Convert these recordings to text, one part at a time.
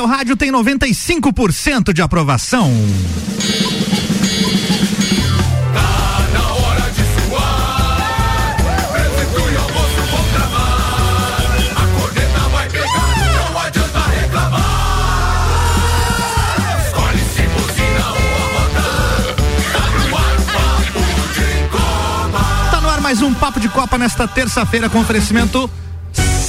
seu rádio tem 95% de aprovação. Tá mais um Papo de Copa nesta terça-feira com oferecimento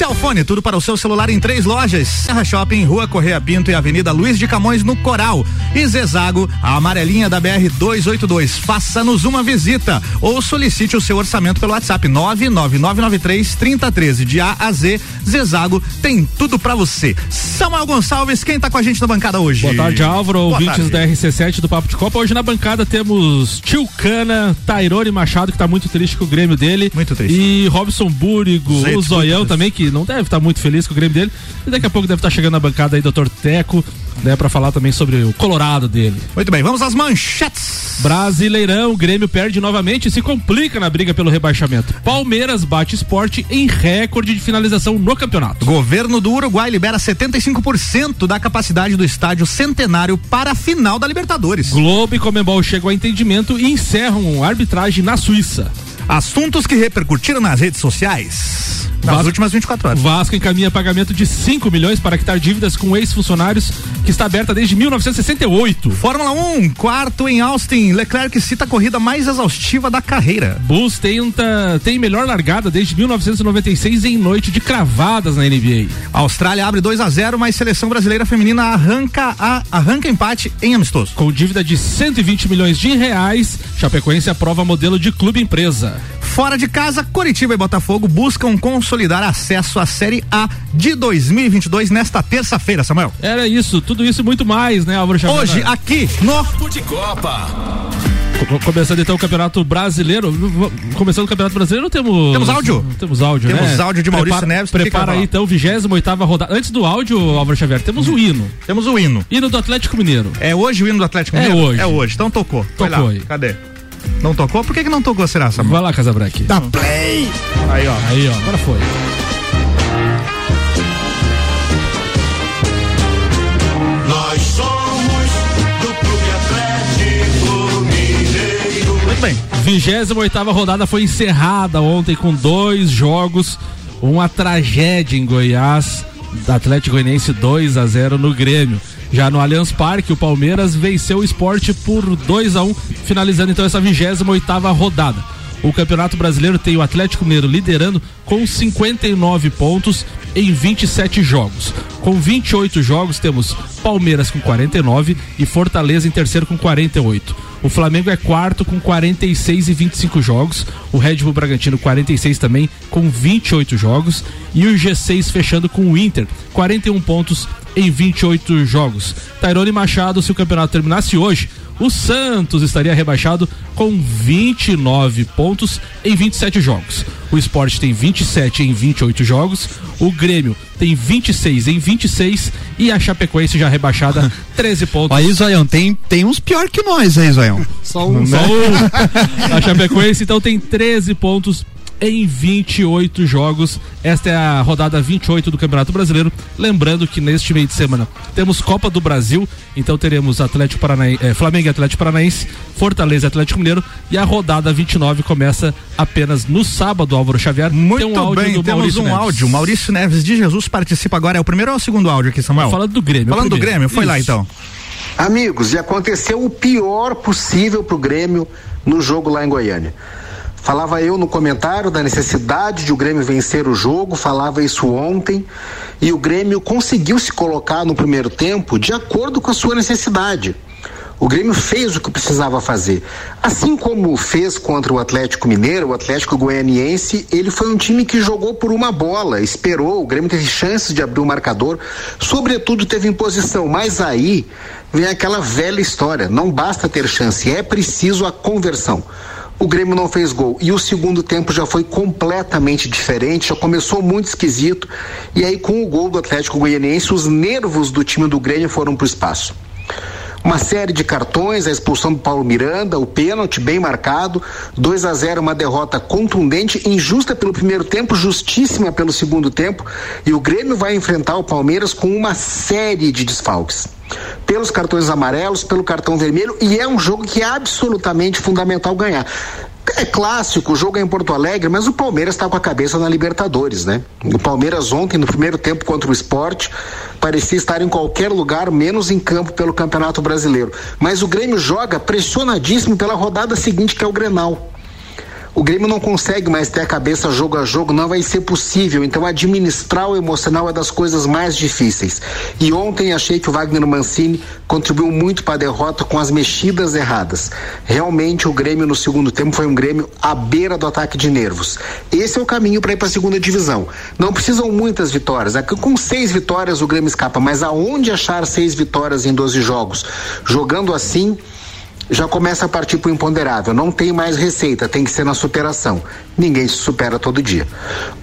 Celfone, tudo para o seu celular em três lojas. Serra Shopping, Rua Correia Pinto e Avenida Luiz de Camões no Coral. E Zezago, a amarelinha da BR 282. Faça-nos uma visita ou solicite o seu orçamento pelo WhatsApp 99993 3013 de A a Z. Zezago tem tudo para você. Samuel Gonçalves, quem tá com a gente na bancada hoje? Boa tarde, Álvaro, Boa ouvintes tarde. da RC7 do Papo de Copa. Hoje na bancada temos Tio Cana, Tairone Machado, que tá muito triste com o Grêmio dele. Muito triste. E Robson Búrigo, Gente, o Zoião também, que não deve estar muito feliz com o Grêmio dele. E daqui a pouco deve estar chegando na bancada aí, Dr. Teco, né, pra falar também sobre o Colorado dele. Muito bem, vamos às manchetes. Brasileirão, o Grêmio perde novamente e se complica na briga pelo rebaixamento. Palmeiras bate esporte em recorde de finalização no campeonato. Governo do Uruguai libera 75% da capacidade do estádio Centenário para a final da Libertadores. Globo e Comembol chegam a entendimento e encerram a arbitragem na Suíça. Assuntos que repercutiram nas redes sociais nas Vasco- últimas 24 horas. Vasco encaminha pagamento de 5 milhões para quitar dívidas com ex-funcionários, que está aberta desde 1968. Fórmula 1, quarto em Austin. Leclerc cita a corrida mais exaustiva da carreira. Bulls tenta, tem melhor largada desde 1996 em noite de cravadas na NBA. A Austrália abre 2 a 0 mas seleção brasileira feminina arranca, a, arranca empate em amistoso. Com dívida de 120 milhões de reais, Chapecoense aprova modelo de clube empresa. Fora de casa, Coritiba e Botafogo buscam consolidar acesso à Série A de 2022 nesta terça-feira, Samuel. Era isso, tudo isso e muito mais, né, Álvaro Xavier? Hoje, aqui no de Copa. Co- Começando então o Campeonato Brasileiro. Começando o Campeonato Brasileiro, temos. Temos áudio? Temos áudio, Temos né? áudio de Maurício prepara, Neves, Prepara aí então, 28 rodada. Antes do áudio, Álvaro Xavier, temos o hino. Temos o hino. Hino do Atlético Mineiro. É hoje o hino do Atlético É Mineiro? hoje. É hoje. Então tocou. Tocou lá. aí. Cadê? Não tocou? Por que, que não tocou, será, Samuel? Vai lá, Casabranque. Dá play! Aí, ó. Aí, ó, agora foi. Nós somos do Clube Atlético Mineiro. Muito bem. 28 rodada foi encerrada ontem com dois jogos. Uma tragédia em Goiás. Atlético Goianiense 2 a 0 no Grêmio. Já no Allianz Parque, o Palmeiras venceu o esporte por 2 a 1 finalizando então essa 28 rodada. O Campeonato Brasileiro tem o Atlético Mineiro liderando com 59 pontos em 27 jogos. Com 28 jogos, temos Palmeiras com 49 e Fortaleza em terceiro com 48. O Flamengo é quarto com 46 e 25 jogos. O Red Bull Bragantino 46 também com 28 jogos. E o G6 fechando com o Inter, 41 pontos em 28 jogos. Tairone Machado, se o campeonato terminasse hoje, o Santos estaria rebaixado com 29 pontos em 27 jogos. O Sport tem 27 em 28 jogos. O Grêmio tem 26 em 26 e a Chapecoense já rebaixada 13 pontos. Aí, Zoião, tem, tem uns pior que nós aí, Zoião. Só um. Só um. A Chapecoense então tem 13 pontos em 28 jogos. Esta é a rodada 28 do Campeonato Brasileiro. Lembrando que neste meio de semana temos Copa do Brasil, então teremos Atlético Paranaense, eh, Flamengo e Atlético Paranaense, Fortaleza e Atlético Mineiro e a rodada 29 começa apenas no sábado, Álvaro Xavier. Muito Tem um áudio bem, do temos Maurício um Neves. áudio. Maurício Neves de Jesus participa agora. É o primeiro ou é o segundo áudio aqui, Samuel? Falando do Grêmio. é Falando do. Grêmio, foi lá Isso. então. Amigos, e aconteceu o pior possível pro Grêmio no jogo lá em Goiânia. Falava eu no comentário da necessidade de o Grêmio vencer o jogo, falava isso ontem, e o Grêmio conseguiu se colocar no primeiro tempo de acordo com a sua necessidade. O Grêmio fez o que precisava fazer. Assim como fez contra o Atlético Mineiro, o Atlético Goianiense, ele foi um time que jogou por uma bola, esperou, o Grêmio teve chances de abrir o marcador, sobretudo teve imposição, mas aí vem aquela velha história, não basta ter chance, é preciso a conversão. O Grêmio não fez gol e o segundo tempo já foi completamente diferente, já começou muito esquisito. E aí, com o gol do Atlético Goianiense, os nervos do time do Grêmio foram para o espaço. Uma série de cartões, a expulsão do Paulo Miranda, o pênalti bem marcado, 2 a 0 uma derrota contundente, injusta pelo primeiro tempo, justíssima pelo segundo tempo, e o Grêmio vai enfrentar o Palmeiras com uma série de desfalques pelos cartões amarelos, pelo cartão vermelho, e é um jogo que é absolutamente fundamental ganhar. É clássico, o jogo é em Porto Alegre, mas o Palmeiras está com a cabeça na Libertadores, né? O Palmeiras ontem, no primeiro tempo contra o esporte, parecia estar em qualquer lugar, menos em campo pelo Campeonato Brasileiro. Mas o Grêmio joga pressionadíssimo pela rodada seguinte, que é o Grenal. O Grêmio não consegue mais ter a cabeça jogo a jogo, não vai ser possível. Então, administrar o emocional é das coisas mais difíceis. E ontem achei que o Wagner Mancini contribuiu muito para a derrota com as mexidas erradas. Realmente, o Grêmio no segundo tempo foi um Grêmio à beira do ataque de nervos. Esse é o caminho para ir para a segunda divisão. Não precisam muitas vitórias. É que com seis vitórias o Grêmio escapa, mas aonde achar seis vitórias em 12 jogos? Jogando assim já começa a partir para o imponderável. Não tem mais receita, tem que ser na superação. Ninguém se supera todo dia.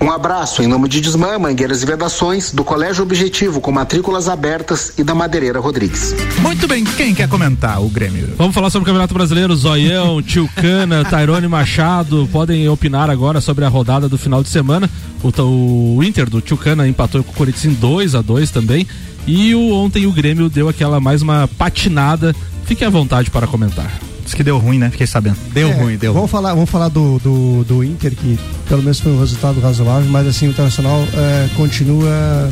Um abraço em nome de Desmã, Mangueiras e Vedações, do Colégio Objetivo, com matrículas abertas e da Madeireira Rodrigues. Muito bem, quem quer comentar o Grêmio? Vamos falar sobre o Campeonato Brasileiro. Zoião, Tio Cana, Tairone Machado podem opinar agora sobre a rodada do final de semana. O, o Inter do Tio Cana empatou com o Corinthians em 2 a 2 também. E o, ontem o Grêmio deu aquela mais uma patinada Fique à vontade para comentar. Diz que deu ruim, né? Fiquei sabendo. Deu é, ruim, deu vamos ruim. Falar, vamos falar do, do, do, Inter, que pelo menos foi um resultado razoável, mas assim, o Internacional é, continua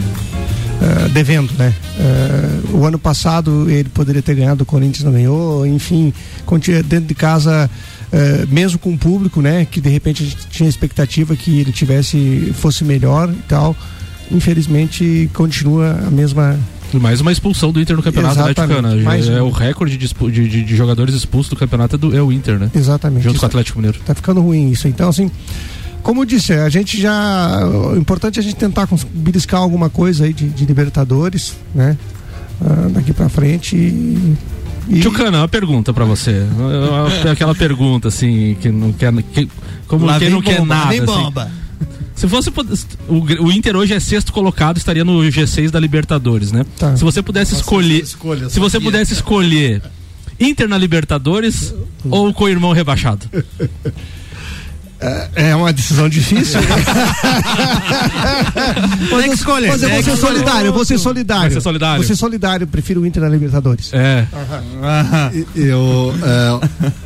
é, devendo, né? É, o ano passado ele poderia ter ganhado, o Corinthians não ganhou, enfim, dentro de casa. É, mesmo com o público, né, que de repente a gente tinha expectativa que ele tivesse fosse melhor e tal, infelizmente continua a mesma mais uma expulsão do Inter no campeonato atleticano. Mais é o recorde de, de, de, jogadores expulsos do campeonato é, do, é o Inter, né? Exatamente. Junto com o Atlético Mineiro. Tá ficando ruim isso. Então, assim, como eu disse, a gente já. O importante é a gente tentar beliscar alguma coisa aí de, de Libertadores, né? Uh, daqui pra frente e. E... Tchucana, uma pergunta para você. Aquela pergunta assim, que não quer. Que, como Lá quem não bomba, quer nada. Nem assim. bomba. Se fosse o, o Inter hoje é sexto colocado, estaria no G6 da Libertadores, né? Tá. Se você pudesse Nossa, escolher, escolha, se você pudesse escolher Inter na Libertadores ou com o irmão rebaixado? É, é uma decisão difícil. Tem que escolher. Mas eu vou ser solidário, eu vou ser solidário. Vai ser solidário. Vou ser solidário, prefiro o Inter na Libertadores. É. Eu, é,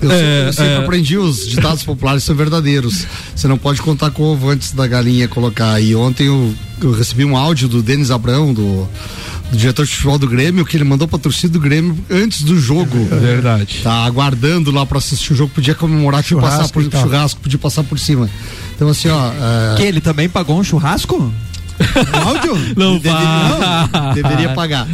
eu, é, eu sempre é. aprendi os ditados populares são verdadeiros. Você não pode contar com o ovo antes da galinha colocar. E ontem eu, eu recebi um áudio do Denis Abrão, do do diretor de futebol do Grêmio, que ele mandou pra torcida do Grêmio antes do jogo. É verdade. Tá aguardando lá pra assistir o jogo, podia comemorar, podia passar por churrasco, podia passar por cima. Então, assim, ó. É... Que ele também pagou um churrasco? áudio? Não, deveria, não, deveria pagar.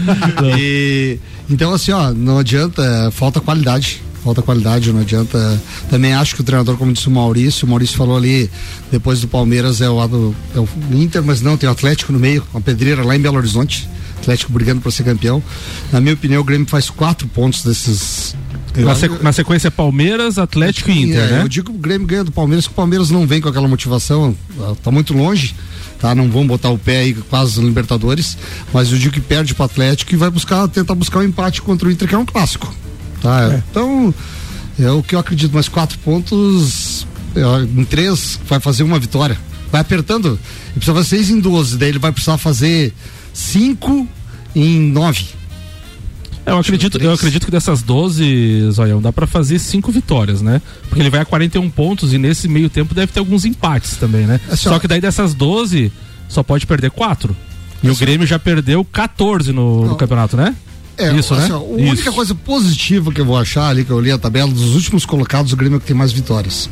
E, então, assim, ó, não adianta, é, falta qualidade falta qualidade, não adianta. Também acho que o treinador, como disse o Maurício, o Maurício falou ali, depois do Palmeiras é o, é o Inter, mas não, tem o Atlético no meio, uma pedreira lá em Belo Horizonte. Atlético brigando para ser campeão. Na minha opinião, o Grêmio faz quatro pontos desses. Na, sequ... na sequência, Palmeiras, Atlético e Inter, é, né? Eu digo que o Grêmio ganha do Palmeiras, que o Palmeiras não vem com aquela motivação, tá muito longe, tá? Não vão botar o pé aí quase no Libertadores, mas eu digo que perde para o Atlético e vai buscar, tentar buscar um empate contra o Inter, que é um clássico, tá? É. Então, é o que eu acredito, mas quatro pontos, em três, vai fazer uma vitória. Vai apertando, ele precisa fazer seis em 12, daí ele vai precisar fazer cinco em nove. É, eu acredito, eu acredito que dessas 12, Zoião, dá para fazer cinco vitórias, né? Porque ele vai a 41 pontos e nesse meio tempo deve ter alguns empates também, né? É só... só... que daí dessas 12, só pode perder quatro. E é o só... Grêmio já perdeu 14 no, no campeonato, né? É, Isso, assim, né? Ó, a Isso. única coisa positiva que eu vou achar ali, que eu li a tabela, dos últimos colocados, o Grêmio é que tem mais vitórias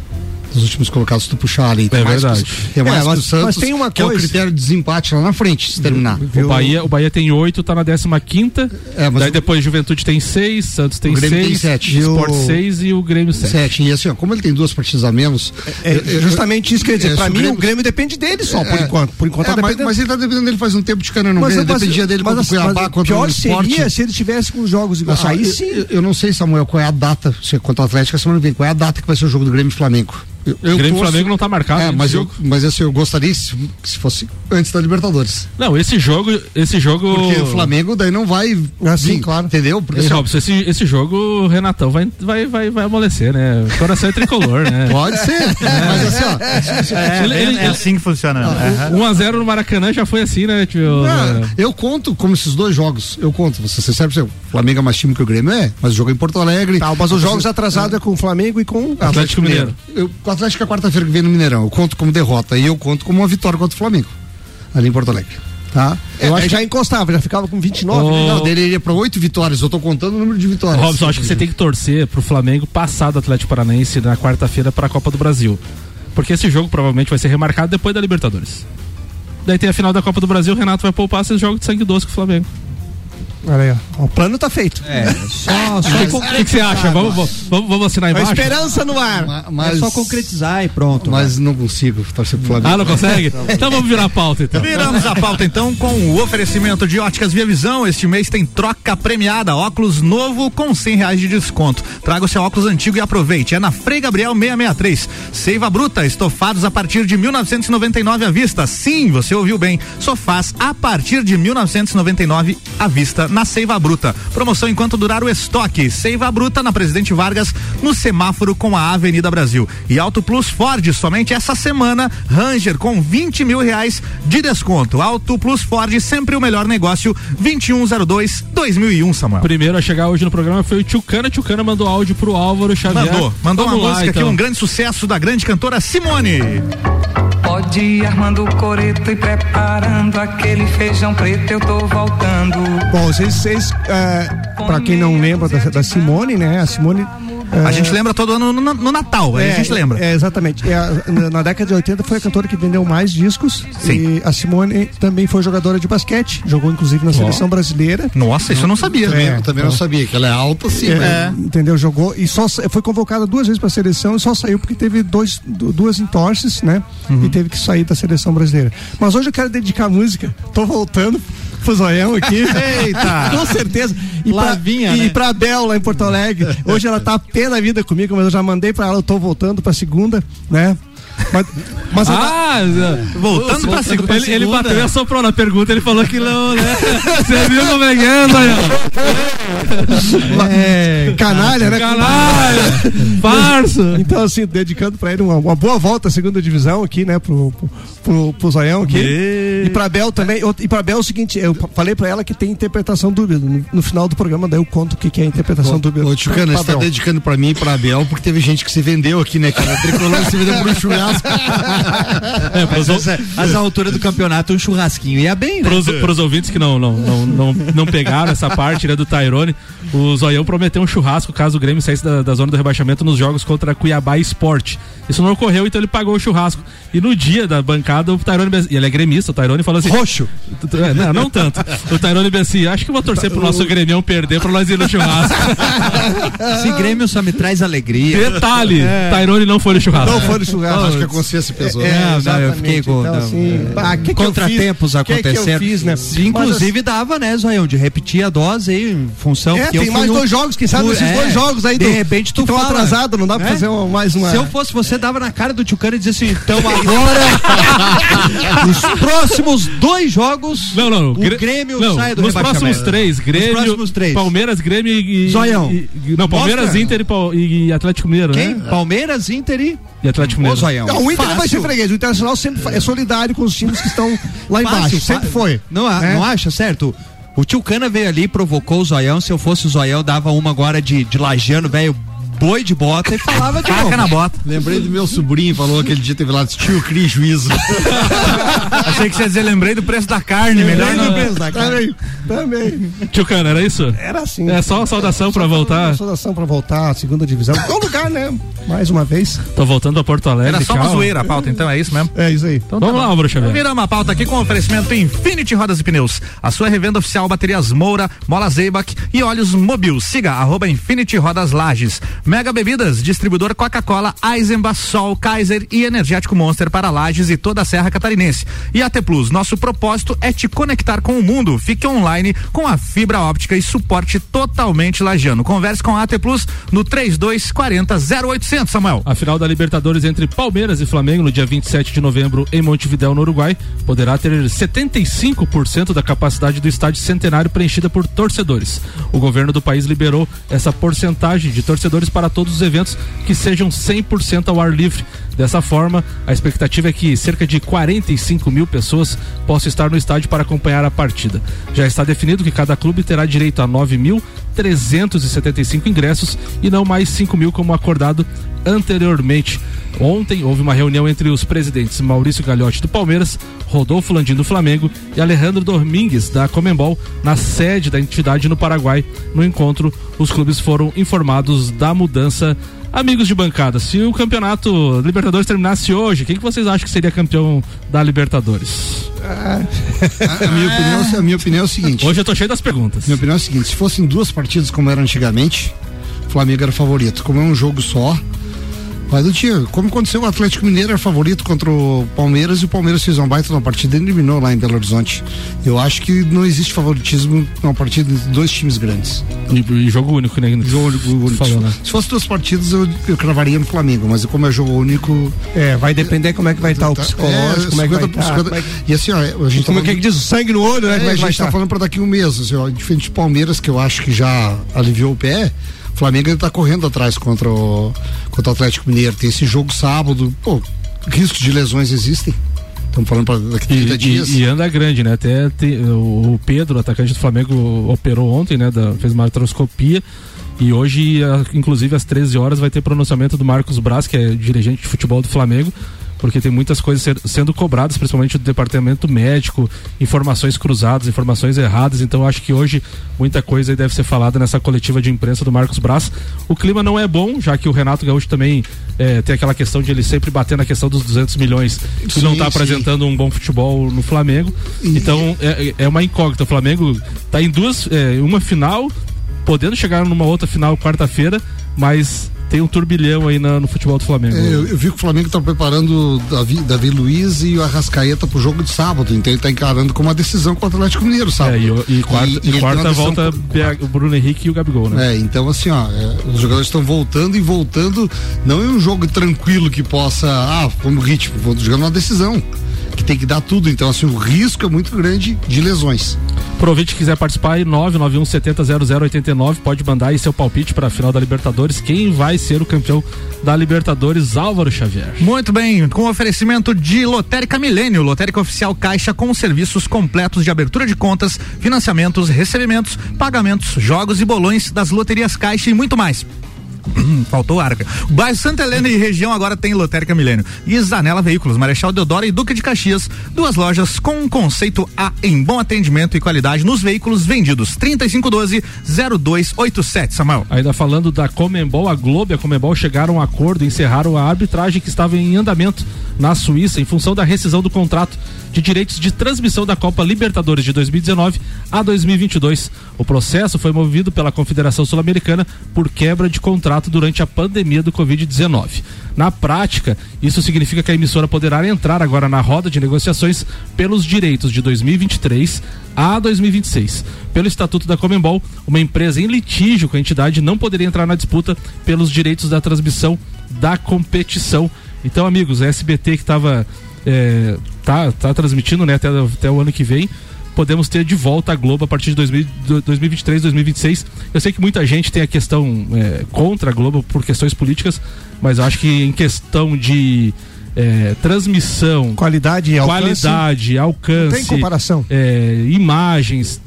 dos últimos colocados, tu puxar ali. É verdade. Que, é mais é, mas, Santos, mas tem uma coisa. Que é o critério de desempate lá na frente, se terminar. O Bahia, o Bahia tem oito, tá na 15 quinta. É, daí o... depois Juventude tem seis, Santos tem seis, tem sete. Sport o... seis e o Grêmio sete. Sete. E assim, ó, como ele tem duas partidas a menos. É, é justamente isso que eu ia dizer. É, pra mim, Grêmio... o Grêmio depende dele só, por é. enquanto. Por enquanto é, tá mas, mas, ele tá dependendo dele faz um tempo de cana, não mas, dependia dele mas, contra o Cuiabá, contra o Sport. seria se ele tivesse com os jogos iguais. Aí sim. Eu não sei, Samuel, qual é a data, se contra o Atlético, a semana que vem, qual é a data que vai ser o jogo do Grêmio e Flamengo? Eu, eu Grêmio torço, Flamengo não está marcado. É, mas, eu, mas assim, eu gostaria se, se fosse antes da Libertadores. Não, esse jogo, esse jogo. Porque o Flamengo daí não vai. Ah, sim, vir, claro. Entendeu? Porque Ei, assim, Robson, esse, esse jogo, o Renatão vai, vai, vai, vai amolecer, né? O coração é tricolor, né? Pode ser. Mas assim, ó. É, Ele- é- ele- é assim que funciona. né? Aham. 1x0 no Maracanã já foi assim, né, tio? não, eu conto como esses dois jogos. Eu conto. Você, você sabe, o Flamengo é mais time que o Grêmio é, mas o jogo é em Porto Alegre. Tá, mas os jogos atrasados é com o Flamengo e com Atlético Mineiro. Eu, o Atlético é quarta-feira que vem no Mineirão. Eu conto como derrota e eu conto como uma vitória contra o Flamengo. Ali em Porto Alegre. Tá? Eu acho que já encostava, já ficava com 29. Ô, né? Não, dele iria pra oito vitórias. Eu tô contando o número de vitórias. Robson, acho que você tem que torcer pro Flamengo passar do Atlético Paranaense na quarta-feira pra Copa do Brasil. Porque esse jogo provavelmente vai ser remarcado depois da Libertadores. Daí tem a final da Copa do Brasil, o Renato vai poupar esse jogo de sangue doce com o Flamengo. Olha aí, ó. O plano tá feito. É, só, O só que, que que você acha? Vamos, vamos, vamos assinar A embaixo? esperança no ar. Ma- é Mas, só concretizar e pronto. mas não consigo torcer pro Flamengo. Ah, não consegue? Então vamos virar a pauta, então. Viramos a pauta então com o oferecimento de óticas Via Visão. Este mês tem troca premiada, óculos novo com cem reais de desconto. Traga o seu óculos antigo e aproveite. É na Frei Gabriel 663. Seiva Bruta, estofados a partir de 1999 à vista. Sim, você ouviu bem. Sofás a partir de 1999 à vista na Seiva Bruta. Promoção enquanto durar o estoque. Seiva Bruta na Presidente Vargas no semáforo com a Avenida Brasil. E Auto Plus Ford somente essa semana Ranger com 20 mil reais de desconto. Auto Plus Ford sempre o melhor negócio. 2102 2001 Samuel. Primeiro a chegar hoje no programa foi o Tchucana. Tchucana mandou áudio pro Álvaro Xavier. Mandou, mandou Vamos uma lá, música aqui, então. um grande sucesso da grande cantora Simone. Ir armando o coreto e preparando aquele feijão preto, eu tô voltando. Bom, vocês, vocês é, pra quem não lembra da, da Simone, né? A Simone. A gente lembra todo ano no, no Natal, aí a gente lembra. É, exatamente. É, a- na, na década de 80 foi a cantora que vendeu mais discos. Sim. E a Simone também foi jogadora de basquete, jogou inclusive na seleção brasileira. Nossa, isso eu não sabia. Também, É, eu também não sabia que ela é alta, sim. mas- É, Entendeu? Jogou e só foi convocada duas vezes para a seleção e só saiu porque teve dois, du- duas entorses, né? Uhum. E teve que sair da seleção brasileira. Mas hoje eu quero dedicar a música. Tô voltando pro Zoião aqui. Eita! Com certeza. E pra, Lavinha, e né? pra Bel lá em Porto Alegre. Hoje ela tá pé da vida comigo, mas eu já mandei pra ela, eu tô voltando pra segunda, né? Mas, mas Ah, Voltando pra segunda. ele, ele bateu e assoprou na pergunta, ele falou que não, né? Você viu como é que é, é, canalha, né? Canalha! Farsa! Então, assim, dedicando pra ele uma, uma boa volta à segunda divisão aqui, né? Pro, pro, pro, pro Zoião aqui. E pra Bel também. E pra Bel é o seguinte, eu falei pra ela que tem interpretação dúbia. No, no final do programa, daí eu conto o que, que é interpretação dúbia. Ô, Tchucana, Pra você tá Bel. dedicando pra mim e pra Abel, porque teve gente que se vendeu aqui, né, cara? Tricolor se vendeu por um churrasco. É, pros, Mas essa, essa altura do campeonato, um churrasquinho ia bem, né? pros, pros ouvintes que não, não, não, não, não pegaram essa parte né, do Tairone, o Zoião prometeu um churrasco caso o Grêmio saísse da, da zona do rebaixamento nos jogos contra Cuiabá Esporte. Isso não ocorreu, então ele pagou o churrasco. E no dia da bancada, o Tairone, Bessi- e ele é gremista, o Tairone falou assim: Roxo. É, não, não tanto. O Tairone Bessi, acho que eu vou torcer pro nosso Grêmio perder pra nós ir no churrasco. Esse Grêmio só me traz alegria. Detalhe, Tairone não foi no churrasco. Não foi no churrasco. Acho que a consciência pesou. É, Não, não, eu fiquei com- Então, assim, é, ah, que que eu Contratempos? Que que fiz, né? Inclusive dava, né, Zoião, de repetir a dose aí, em função. É, tem fui mais um- dois jogos, quem sabe esses é, dois jogos aí De do- repente tu que tão fala. atrasado, não dá pra É? fazer uma- mais uma. Se eu fosse você, dava na cara do Tchucano e dizia assim, então agora, os próximos dois jogos, Não, não. o Grê- Grêmio não, sai do Nos próximos três, Grêmio, próximos três. Palmeiras, Grêmio e. e- Zoião. não, Palmeiras, Mostra. Inter e, e Atlético Mineiro, Quem? né? Palmeiras, Inter e... E Atlético Ô, Mineiro. Zoião. Não, o Inter não vai ser Fácil. freguês. O Internacional sempre é solidário com os times que estão lá embaixo. Fácil, sempre fa- foi. Não, a- É. não acha, certo? O tio Cana veio ali, provocou o Zoião. Se eu fosse o Zoião, dava uma agora de, de lajeano, velho, boi de bota e falava de novo. na bota. Lembrei do meu sobrinho, falou aquele dia teve lá, tio, crie juízo. Achei que você ia dizer, lembrei do preço da carne, melhor Lembrei do não. preço da carne. Também. Também. Tio Cano, era isso? Era assim. É só uma saudação pra voltar. Uma saudação pra voltar à segunda divisão. Bom lugar, né? Mais uma vez. Tô voltando pra Porto Alegre. Era só uma zoeira a pauta, então é isso mesmo? É isso aí. Então Vamos lá, Álvaro Xavier. Viramos a pauta aqui com oferecimento Infinity Rodas e Pneus. A sua revenda oficial baterias Moura, Mola Zeibach e óleos Mobil. Siga arroba Infinity Rodas Lages. Mega Bebidas, distribuidor Coca-Cola, Eisenbach, Sol, Kaiser e Energético Monster para Lages e toda a Serra Catarinense. E AT Plus, nosso propósito é te conectar com o mundo. Fique online com a fibra óptica e suporte totalmente lagiano. Converse com a AT Plus no 3240 0800, Samuel. A final da Libertadores entre Palmeiras e Flamengo no dia 27 de novembro em Montevidéu, no Uruguai, poderá ter 75% da capacidade do estádio centenário preenchida por torcedores. O governo do país liberou essa porcentagem de torcedores para todos os eventos que sejam 100% ao ar livre. Dessa forma, a expectativa é que cerca de 45 mil pessoas possam estar no estádio para acompanhar a partida. Já está definido que cada clube terá direito a 9.375 ingressos e não mais 5 mil como acordado anteriormente. Ontem houve uma reunião entre os presidentes Maurício Gagliotti do Palmeiras, Rodolfo Landim do Flamengo e Alejandro Domingues da Comembol na sede da entidade no Paraguai. No encontro, os clubes foram informados da mudança. Amigos de bancada, se o campeonato Libertadores terminasse hoje, quem que vocês acham que seria campeão da Libertadores? A, a minha opinião, a minha opinião é o seguinte. Hoje eu tô cheio das perguntas. Minha opinião é o seguinte: se fossem duas partidas como era antigamente, o Flamengo era favorito. Como é um jogo só, mas não tinha. Como aconteceu, o Atlético Mineiro era favorito contra o Palmeiras e o Palmeiras fez uma baita na partida e eliminou lá em Belo Horizonte. Eu acho que não existe favoritismo numa partida de dois times grandes. E, e jogo único, né? Jogo único. Falou, né? Se fosse duas partidas, eu, eu cravaria no Flamengo, mas como é jogo único. É, vai depender como é que vai estar o Tá, psicológico, como é que vai 50, estar. 50. E assim, ó, a gente Como é tá que diz? O sangue no olho, né? É, é a gente tá estar? falando pra daqui um mês, assim, ó, diferente de Palmeiras, que eu acho que já aliviou o pé, o Flamengo ainda tá correndo atrás contra o, contra o Atlético Mineiro. Tem esse jogo sábado, pô, riscos de lesões existem. Estamos falando pra daqui 30 E, dias. e- e anda grande, né? Até te- o Pedro, atacante do Flamengo, operou ontem, né? Da- fez uma artroscopia. E hoje, inclusive, às 13 horas, vai ter pronunciamento do Marcos Braz, que é dirigente de futebol do Flamengo, porque tem muitas coisas ser- sendo cobradas, principalmente do departamento médico, informações cruzadas, informações erradas. Então, acho que hoje muita coisa deve ser falada nessa coletiva de imprensa do Marcos Braz. O clima não é bom, já que o Renato Gaúcho também eh, tem aquela questão de ele sempre bater na questão dos 200 milhões e não está apresentando um bom futebol no Flamengo. E- Então é, é uma incógnita. O Flamengo está em duas, é, uma final, podendo chegar numa outra final quarta-feira, mas tem um turbilhão aí na- no futebol do Flamengo. É, eu, eu vi que o Flamengo tá preparando Davi, Davi Luiz e o Arrascaeta pro jogo de sábado, então ele tá encarando como uma decisão contra o Atlético Mineiro, sábado. É, e, e quarta, E- e quarta volta BH o Bruno Henrique e o Gabigol, né? É, então assim, ó, é, os jogadores estão voltando e voltando, não é um jogo tranquilo que possa, ah, como ritmo, vou jogando uma decisão, que tem que dar tudo, então assim, o risco é muito grande de lesões. Que quiser participar aí, 991 70 0089, pode mandar aí seu palpite para a final da Libertadores. Quem vai ser o campeão da Libertadores? Álvaro Xavier. Muito bem, com oferecimento de Lotérica Milênio, Lotérica Oficial Caixa com serviços completos de abertura de contas, financiamentos, recebimentos, pagamentos, jogos e bolões das loterias Caixa e muito mais. Faltou arca. Bairro Santa Helena e região agora tem Lotérica Milênio. E Zanela Veículos, Marechal Deodoro e Duque de Caxias. Duas lojas com conceito A em bom atendimento e qualidade nos veículos vendidos. 3512-0287, Samuel. Ainda falando da Comembol, a Globo e a Comembol chegaram a acordo e encerraram a arbitragem que estava em andamento na Suíça em função da rescisão do contrato de direitos de transmissão da Copa Libertadores de 2019 a 2022. O processo foi movido pela Confederação Sul-Americana por quebra de contrato durante a pandemia do Covid-19. Na prática, isso significa que a emissora poderá entrar agora na roda de negociações pelos direitos de 2023 a 2026. Pelo Estatuto da Comembol, uma empresa em litígio com a entidade não poderia entrar na disputa pelos direitos da transmissão da competição. Então, amigos, a SBT que estava é, tá, tá transmitindo né, até, até o ano que vem. Podemos ter de volta a Globo a partir de 2000 do- 2023, 2026. Eu sei que muita gente tem a questão é, contra a Globo por questões políticas, mas eu acho que em questão de é, transmissão, Qualidade e alcance. qualidade, alcance, tem comparação. é, imagens,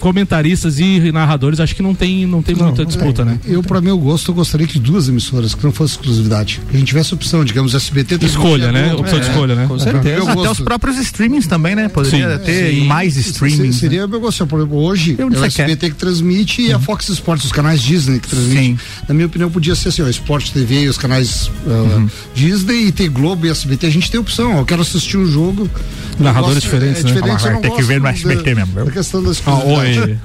comentaristas e narradores, acho que não tem, não tem Não, muita não disputa, né? Eu, para meu gosto, eu gostaria que duas emissoras, que não fosse exclusividade, que a gente tivesse opção, digamos, SBT Escolha, a né? Opção de É, escolha, né? Com certeza. Até gosto. os próprios streamings também, né? Poderia Sim. ter Sim. mais streamings. Se- Seria meu gosto. Por exemplo, hoje é o você SBT que transmite e a Fox Sports, os canais Disney que transmite. Sim. Na minha opinião, podia ser assim, ó, Sport TV e os canais uh, Disney e ter Globo e SBT. A gente tem opção. Eu quero assistir um jogo Narradores gosto- diferentes, é né? diferente, Ah, eu não tem que ver no da- SBT mesmo? Da questão das Ah, oi.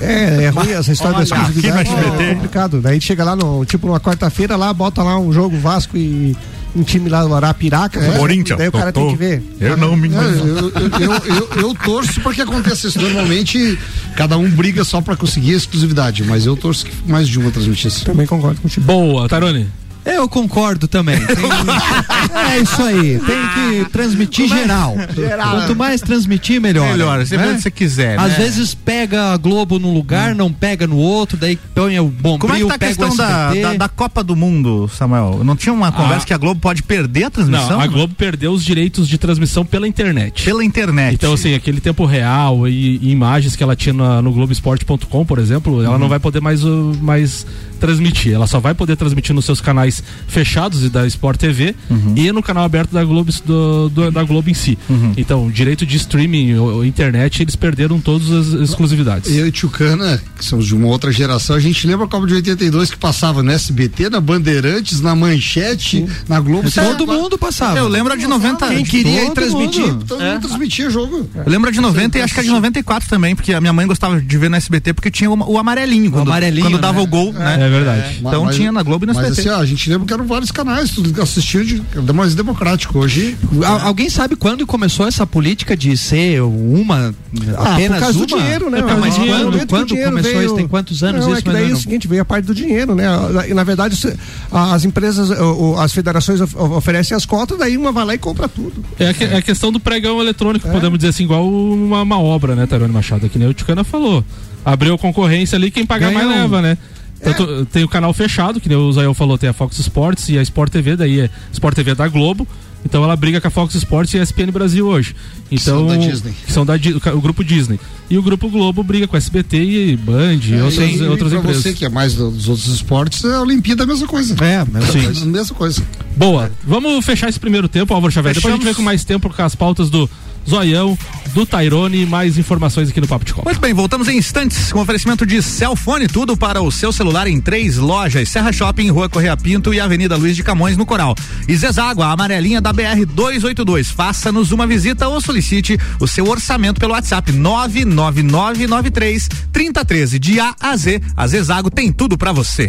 É, é ruim essa história da exclusividade. É complicado. Daí chega lá, no, tipo, numa quarta-feira lá, bota lá um jogo Vasco e um time lá do Arapiraca. né? Corinthians, Daí o cara tem tô- que ver. Eu não me É, engano. eu, eu, eu, eu- eu torço para que aconteça isso. Normalmente, cada um briga só para conseguir a exclusividade, mas eu torço que mais de uma transmitisse. Também concordo contigo. Boa, Tarone. Eu concordo também. Tem- é isso aí. Tem que transmitir geral. Quanto mais transmitir, melhor. Melhor, né? sempre onde você quiser. Às né? vezes pega a Globo num lugar, não pega no outro, daí põe o bombril, Como é que tá a pega questão o da, da, da Copa do Mundo, Samuel? Não tinha uma conversa Ah. que a Globo pode perder a transmissão? Não, a Globo perdeu os direitos de transmissão pela internet. Pela internet. Então, assim, aquele tempo real e, e imagens que ela tinha na- no Globoesporte.com, por exemplo, ela não vai poder mais, uh, mais transmitir. Ela só vai poder transmitir nos seus canais fechados e da Sport TV e no canal aberto da Globo, do- do- da Globo em si. Então, direito de streaming, ou, ou internet, eles perderam todas as exclusividades. Eu e Tio Cana, que somos de uma outra geração, a gente lembra a Copa de 82 que passava no SBT, na Bandeirantes, na Manchete, na Globo. Todo mundo passava. Eu lembro a de 90. Quem queria ir transmitir. mundo, todo mundo transmitia jogo. Eu lembro a de 90 e acho que a de 94 também, porque a minha mãe gostava de ver no SBT porque tinha o, o amarelinho. Quando, amarelinho, quando dava né? o gol, né? É verdade. Então tinha na Globo e no Mas SBT. assim, ó, a gente lembra que eram vários canais, tudo assistia de mais democrático. Hoje, Al- alguém sabe quando começou essa política de ser uma, Ah, apenas por causa uma? do dinheiro, né? É, mas quando, quando dinheiro começou veio- isso? Tem quantos anos não, isso? é que mais daí é o seguinte, veio a parte do dinheiro, né? Na, na verdade, as empresas, as federações of- oferecem as cotas, daí uma vai lá e compra tudo. É a, que- é a questão do pregão eletrônico, podemos dizer assim, igual uma, uma obra, né, Tarone Machado? Que nem o Ticana falou. Abriu concorrência ali, quem pagar mais Ganhou. leva, né? Tanto- Tem o canal fechado, que nem o Zael falou, tem a Fox Sports e a Sport TV, daí é Sport TV da Globo. Então ela briga com a Fox Sports e a ESPN Brasil hoje. Então, são da Disney. que são da o grupo Disney. E o grupo Globo briga com a SBT e Band e outras, e, outras pra empresas. você que é mais do- dos outros esportes, a Olimpíada é a mesma coisa. É, a mesma Sim. coisa. Mesma coisa. Boa. Vamos fechar esse primeiro tempo, Álvaro Xavier. Depois a gente Fechamos. vem com mais tempo com as pautas do Zoião, do Tairone mais informações aqui no Papo de Copa. Muito bem, voltamos em instantes com oferecimento de Celfone, tudo para o seu celular em três lojas: Serra Shopping, Rua Correia Pinto e Avenida Luiz de Camões, no Coral. E Zezágua, a amarelinha da BR 282. Faça-nos uma visita ou solicite o seu orçamento pelo WhatsApp 99993 3013. De A a Z, a Zezago tem tudo para você.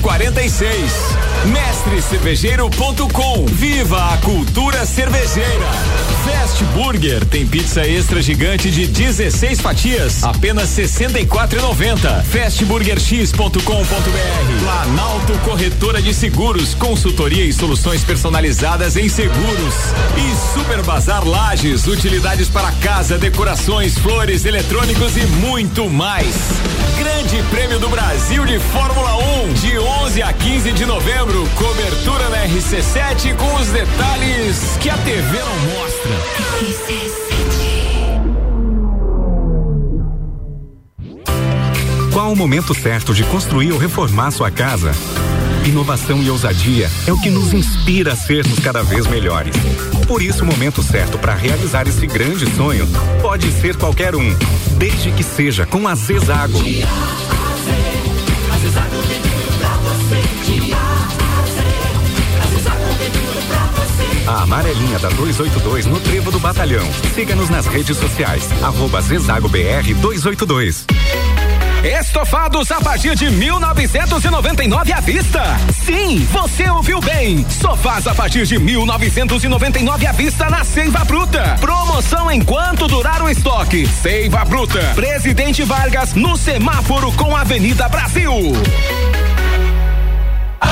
1046. Mestrecervejeiro.com. Viva a cultura cervejeira. Fast Burger tem pizza extra gigante de 16 fatias, apenas 64,90. Fastburgerx.com.br. Planalto Corretora de Seguros, consultoria e soluções personalizadas em seguros. E Super Bazar Lages, utilidades para casa, decorações, flores, eletrônicos e muito mais. Grande Prêmio do Brasil de Fórmula 1, de 11 a 15 de novembro. Cobertura na RC7 com os detalhes que a TV não mostra. Qual o momento certo de construir ou reformar sua casa? Inovação e ousadia é o que nos inspira a sermos cada vez melhores. Por isso, o momento certo para realizar esse grande sonho pode ser qualquer um, desde que seja com a Zezago. A amarelinha da 282 no Trevo do Batalhão. Siga-nos nas redes sociais. Arroba Zezago BR 282. Estofados a partir de 1999 à vista. Sim, você ouviu bem. Sofás a partir de 1999 à vista na Seiva Bruta. Promoção enquanto durar o estoque. Seiva Bruta. Presidente Vargas no semáforo com Avenida Brasil.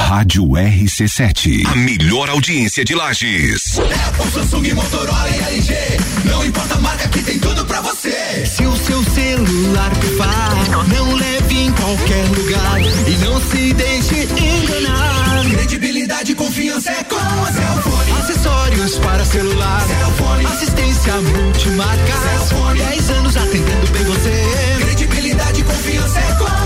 Rádio RC7. A melhor audiência de Lages. Apple, Samsung, Motorola e LG. Não importa a marca que tem tudo pra você. Se o seu celular pifar, não leve em qualquer lugar e não se deixe enganar. Credibilidade e confiança é com a Cellfone. Acessórios para celular. Cellfone. Assistência multimarca. Cellfone. 10 anos atendendo bem você. Credibilidade e confiança é com a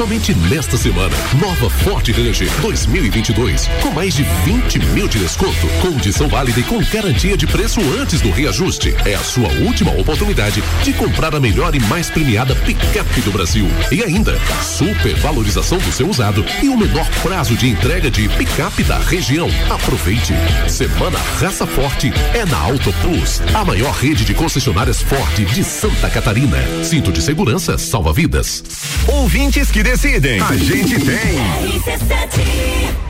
Somente nesta semana, nova Ford Ranger 2022, com mais de 20 mil de desconto, condição válida e com garantia de preço antes do reajuste. É a sua última oportunidade de comprar a melhor e mais premiada picape do Brasil. E ainda, super valorização do seu usado e o menor prazo de entrega de picape da região. Aproveite. Semana Raça Forte é na Auto Plus, a maior rede de concessionárias Ford de Santa Catarina. Cinto de segurança salva vidas. Ouvintes que decidem. A gente tem.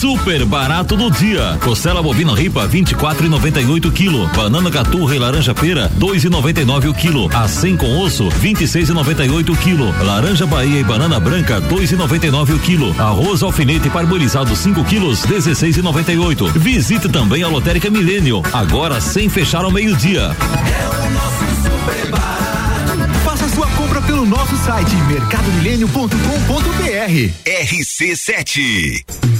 Super barato do dia. Costela bovina ripa 24,98 kg. Banana caturra e laranja pera 2,99 o quilo. A 100 com osso 26,98 kg. Laranja Bahia e banana branca 2,99 o quilo. Arroz alfinete parbolizado 5 quilos 16,98. Visite também a Lotérica Milênio. Agora sem fechar ao meio-dia. Faça sua compra pelo nosso site mercadomilênio.com.br. RC7.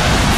Thank you.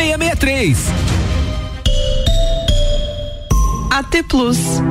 663. AT Plus.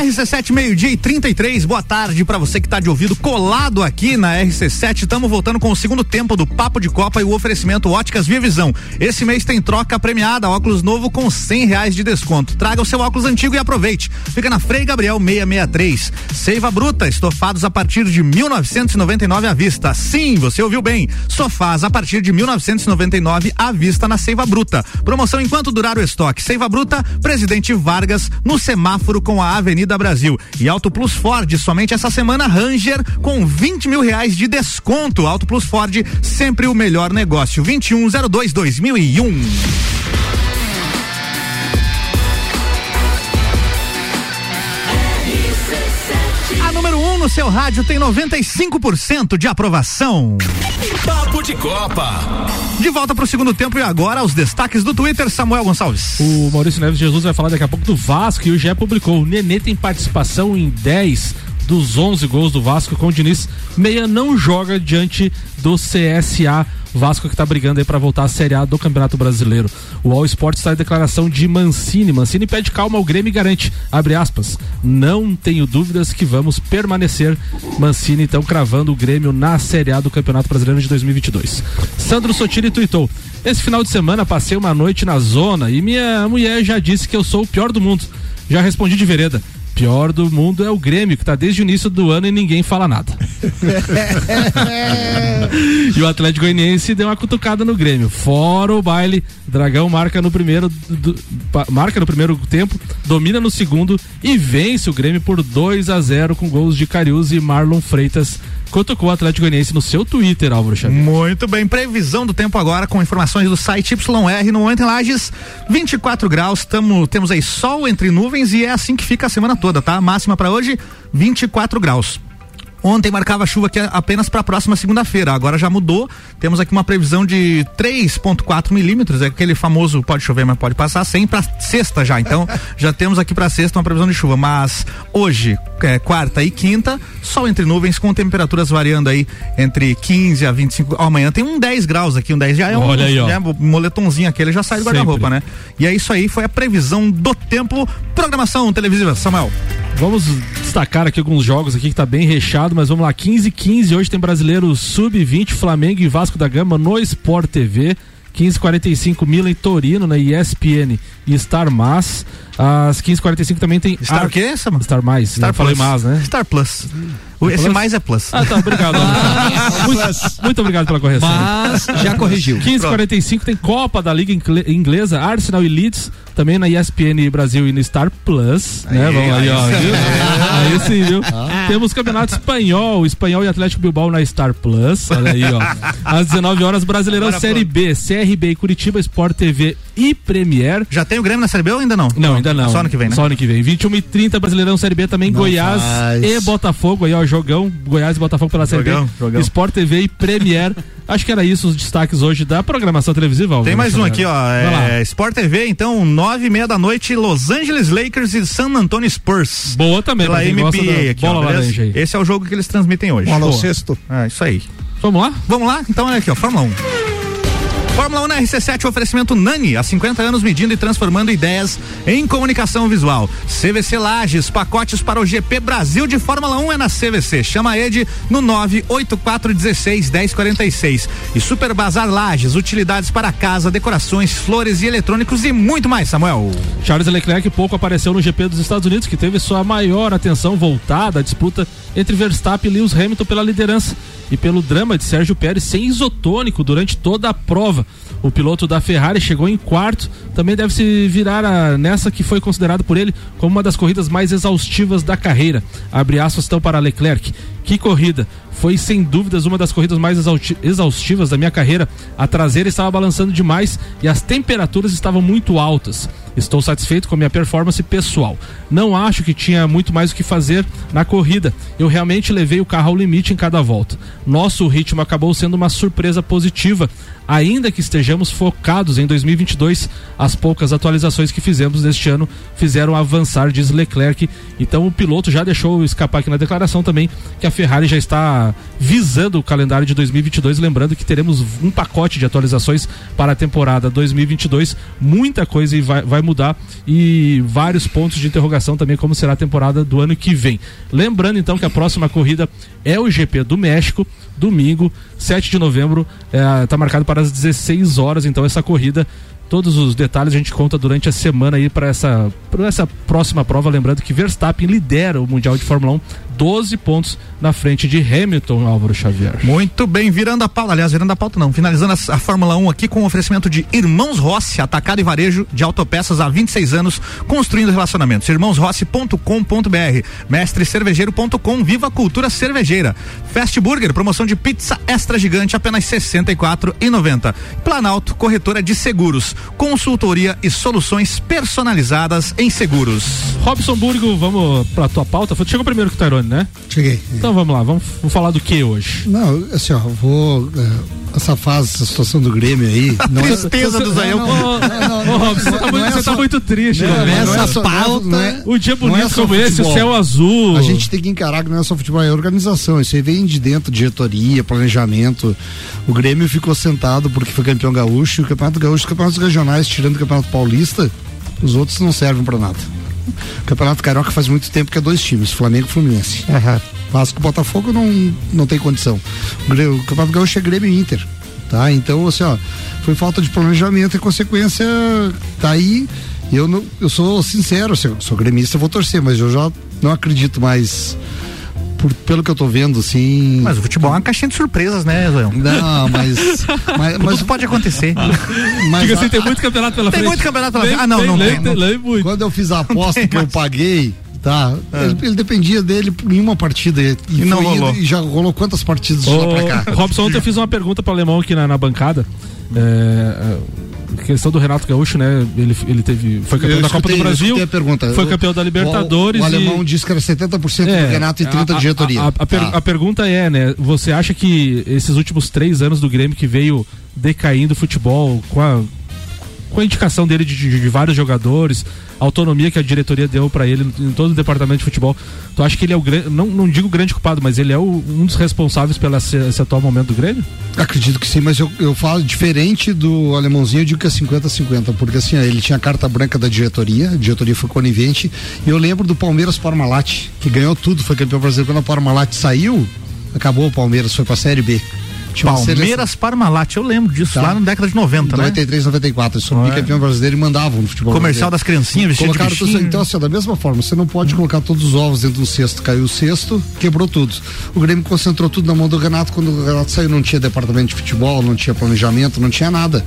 RC7 meio-dia e 33. Boa tarde para você que tá de ouvido colado aqui na RC7. Estamos voltando com o segundo tempo do Papo de Copa e o oferecimento Óticas Via Visão. Esse mês tem troca premiada, óculos novo com cem reais de desconto. Traga o seu óculos antigo e aproveite. Fica na Frei Gabriel 663. Seiva Bruta, estofados a partir de 1999 à vista. Sim, você ouviu bem. Sofás a partir de 1999 à vista na Seiva Bruta. Promoção enquanto durar o estoque. Seiva Bruta, Presidente Vargas, no semáforo com a Avenida Brasil. E Auto Plus Ford, somente essa semana Ranger com 20 mil reais de desconto. Auto Plus Ford, sempre o melhor negócio. 2102 2001. No seu rádio tem 95% de aprovação. Papo de Copa. De volta para o segundo tempo e agora os destaques do Twitter, Samuel Gonçalves. O Maurício Neves Jesus vai falar daqui a pouco do Vasco e o GE publicou. O Nenê tem participação em 10 dos 11 gols do Vasco com o Diniz. Meia não joga diante do CSA. Vasco que está brigando aí para voltar à Série A do Campeonato Brasileiro. O All Sport está em declaração de Mancini. Mancini pede calma ao Grêmio e garante, abre aspas, não tenho dúvidas que vamos permanecer. Mancini então cravando o Grêmio na Série A do Campeonato Brasileiro de 2022. Sandro Sotiri tuitou, esse final de semana passei uma noite na zona e minha mulher já disse que eu sou o pior do mundo. Já respondi de vereda. Pior do mundo é o Grêmio, que está desde o início do ano e ninguém fala nada. e o Atlético Goianiense deu uma cutucada no Grêmio. Fora o baile, Dragão marca no primeiro do- marca no primeiro tempo, domina no segundo e vence o Grêmio por 2 a 0 com gols de Cariús e Marlon Freitas. Cutucou o Atlético Goianiense no seu Twitter, Álvaro Xavier. Muito bem, previsão do tempo agora com informações do site YR no momento em Lages, 24 graus, tamo, temos aí sol entre nuvens e é assim que fica a semana toda, tá? Máxima para hoje, 24 graus. Ontem marcava chuva aqui apenas para a próxima segunda-feira. Agora já mudou. Temos aqui uma previsão de 3,4 milímetros. É aquele famoso pode chover, mas pode passar sem para sexta já. Então já temos aqui para sexta uma previsão de chuva. Mas hoje, é, quarta e quinta, sol entre nuvens com temperaturas variando aí entre 15 a 25. Ó, amanhã tem um 10 graus aqui, um 10 já é um Olha aí, ó. né, moletomzinho aquele já sai do guarda-roupa, né? E é isso aí, foi a previsão do tempo. Programação televisiva, Samuel. Vamos destacar aqui alguns jogos aqui que tá bem recheado, mas vamos lá, 15 e 15 hoje tem brasileiro sub-20, Flamengo e Vasco da Gama no Sport TV. 15h45 Milan e Torino na ESPN e Star Mas. Às 15h45 também tem. Star o quê, Samuel? Star Mais. Star não falei Plus. mais, né? Star Plus. O- Esse Plus? mais é plus. Ah, tá, obrigado. muito, muito obrigado pela correção. Mas já corrigiu. 15h45 tem Copa da Liga Ingle- Inglesa, Arsenal e Leeds, também na ESPN Brasil e no Star Plus, né? Aí, Vamos aí, ó. aí sim. viu? Aí sim, viu? Ah. Temos Campeonato Espanhol, Espanhol e Atlético Bilbao na Star Plus, olha aí, ó. Às 19 horas, Brasileirão Agora Série B, CRB e Curitiba, Sport TV e Premier. Já tem o Grêmio na Série B ou ainda não? Não, ainda não. Só ano que vem, né? Só ano que vem. 21 e 30 Brasileirão Série B também, Não Goiás faz. e Botafogo aí, ó, jogão. Goiás e Botafogo pela Série Jogão, B. jogão. Sport TV e Premier. Acho que era isso os destaques hoje da programação televisiva. Tem mais um aqui, ó. Vai lá. É, Sport TV, então, nove e meia da noite, Los Angeles Lakers e San Antonio Spurs. Boa também, Pela da aqui, ó. Esse é o jogo que eles transmitem hoje. Bola ao Boa. sexto. É, isso aí. Vamos lá? Vamos lá? Então, olha aqui, ó, Fórmula 1. Fórmula 1 na RC7, oferecimento Nani, há 50 anos medindo e transformando ideias em comunicação visual. CVC Lages, pacotes para o GP Brasil de Fórmula 1 é na CVC. Chama a Ed no 98416 1046. E Super Bazar Lages, utilidades para casa, decorações, flores e eletrônicos e muito mais, Samuel. Charles Leclerc pouco apareceu no GP dos Estados Unidos, que teve sua maior atenção voltada à disputa entre Verstappen e Lewis Hamilton pela liderança e pelo drama de Sérgio Pérez sem isotônico durante toda a prova. O piloto da Ferrari chegou em quarto, também deve se virar a- nessa que foi considerado por ele como uma das corridas mais exaustivas da carreira. Abre aspas então para Leclerc. Que corrida! Foi sem dúvidas uma das corridas mais exausti- exaustivas da minha carreira. A traseira estava balançando demais e as temperaturas estavam muito altas. Estou satisfeito com a minha performance pessoal. Não acho que tinha muito mais o que fazer na corrida. Eu realmente levei o carro ao limite em cada volta. Nosso ritmo acabou sendo uma surpresa positiva. Ainda que estejamos focados em 2022, as poucas atualizações que fizemos neste ano fizeram avançar, diz Leclerc. Então o piloto já deixou escapar aqui na declaração também que a Ferrari já está visando o calendário de 2022, lembrando que teremos um pacote de atualizações para a temporada 2022, muita coisa vai, vai mudar e vários pontos de interrogação também como será a temporada do ano que vem. Lembrando então que a próxima corrida é o GP do México, domingo, 7 de novembro, está marcado para as 16 horas, então essa corrida Todos os detalhes a gente conta durante a semana aí para essa, essa próxima prova. Lembrando que Verstappen lidera o Mundial de Fórmula 1, 12 pontos na frente de Hamilton, Álvaro Xavier. Muito bem, virando a pauta, aliás, virando a pauta não, finalizando a, a Fórmula 1 aqui com o oferecimento de Irmãos Rossi, atacado e varejo de autopeças há 26 anos, construindo relacionamentos. Irmãosrossi.com.br, mestrecervejeiro.com, viva a cultura cervejeira. Fast Burger, promoção de pizza extra gigante, apenas R$ 64,90. Planalto, corretora de seguros, consultoria e soluções personalizadas em seguros. Robson Burgo, vamos pra tua pauta. Chegou primeiro que o Tairone, né? Cheguei. Então vamos lá, vamos, vamos falar do que hoje? Não, assim, ó, vou. é, essa fase, essa situação do Grêmio aí. Não é, Tristeza do Zaião. Ô, Robson, você tá, muito, é tá muito triste, Não, né? é só- não é- pauta- não é- O dia é bonito só como esse, o céu azul. A gente tem que encarar que não é só futebol, é organização. Isso aí vem de dentro, diretoria, planejamento. O Grêmio ficou sentado porque foi campeão gaúcho. O Campeonato Gaúcho, os campeonatos regionais, tirando o Campeonato Paulista, os outros não servem pra nada. O Campeonato Carioca faz muito tempo que é dois times, Flamengo e Fluminense. Vasco e Botafogo não, não tem condição. O Campeonato Gaúcho é Grêmio e Inter. Tá? Então, assim, ó, foi falta de planejamento e consequência tá aí. Eu, não, eu sou sincero, assim, eu sou gremista, eu vou torcer, mas eu já não acredito mais por- pelo que eu tô vendo, assim. Mas o futebol é uma caixinha de surpresas, né, Zoião? Não, mas. mas, Tudo mas pode acontecer. mas Diga assim, tem muito campeonato pela Tem frente. muito campeonato pela frente. Ah, não, tem, não muito. Quando eu fiz a aposta tem que eu paguei, tá? Ele, ele dependia dele em uma partida. E, E não foi rolou. E já rolou quantas partidas de lá pra cá? Ô, Robson, ontem eu fiz uma pergunta pro alemão aqui na, na bancada. É, é, questão do Renato Gaúcho, né? Ele, ele teve, foi campeão Eu da Copa escutei- do eu Brasil. pergunta. Foi O- campeão da Libertadores. O, o e- alemão disse que era 70% É, do Renato e 30% de a- diretoria. A, a- a per- Tá. a pergunta é, né? Você acha que esses últimos três anos do Grêmio que veio decaindo o futebol com a, com a indicação dele de, de- de vários jogadores, autonomia que a diretoria deu pra ele em todo o departamento de futebol, tu acha que ele é o grande, não, não digo grande culpado, mas ele é o- um dos responsáveis pelo esse, esse atual momento do Grêmio? Acredito que sim, mas eu, eu falo diferente do alemãozinho, eu digo que é 50-50, porque assim, ele tinha carta branca da diretoria, a diretoria foi conivente, e eu lembro do Palmeiras Parmalat, que ganhou tudo, foi campeão brasileiro. Quando a Parmalat saiu, acabou o Palmeiras, foi pra Série B. Tinha Palmeiras Parmalat, eu lembro disso, Tá. lá na década de 90, né? 93, 94, eles foram bicampeão brasileiro e mandavam no futebol. Comercial das brasileiro. criancinhas, vestido de Colocaram tudo- bichinho. Então, assim, da mesma forma, você não pode colocar todos os ovos dentro do cesto. Caiu o cesto, quebrou tudo. O Grêmio concentrou tudo na mão do Renato. Quando o Renato saiu, não tinha departamento de futebol, não tinha planejamento, não tinha nada.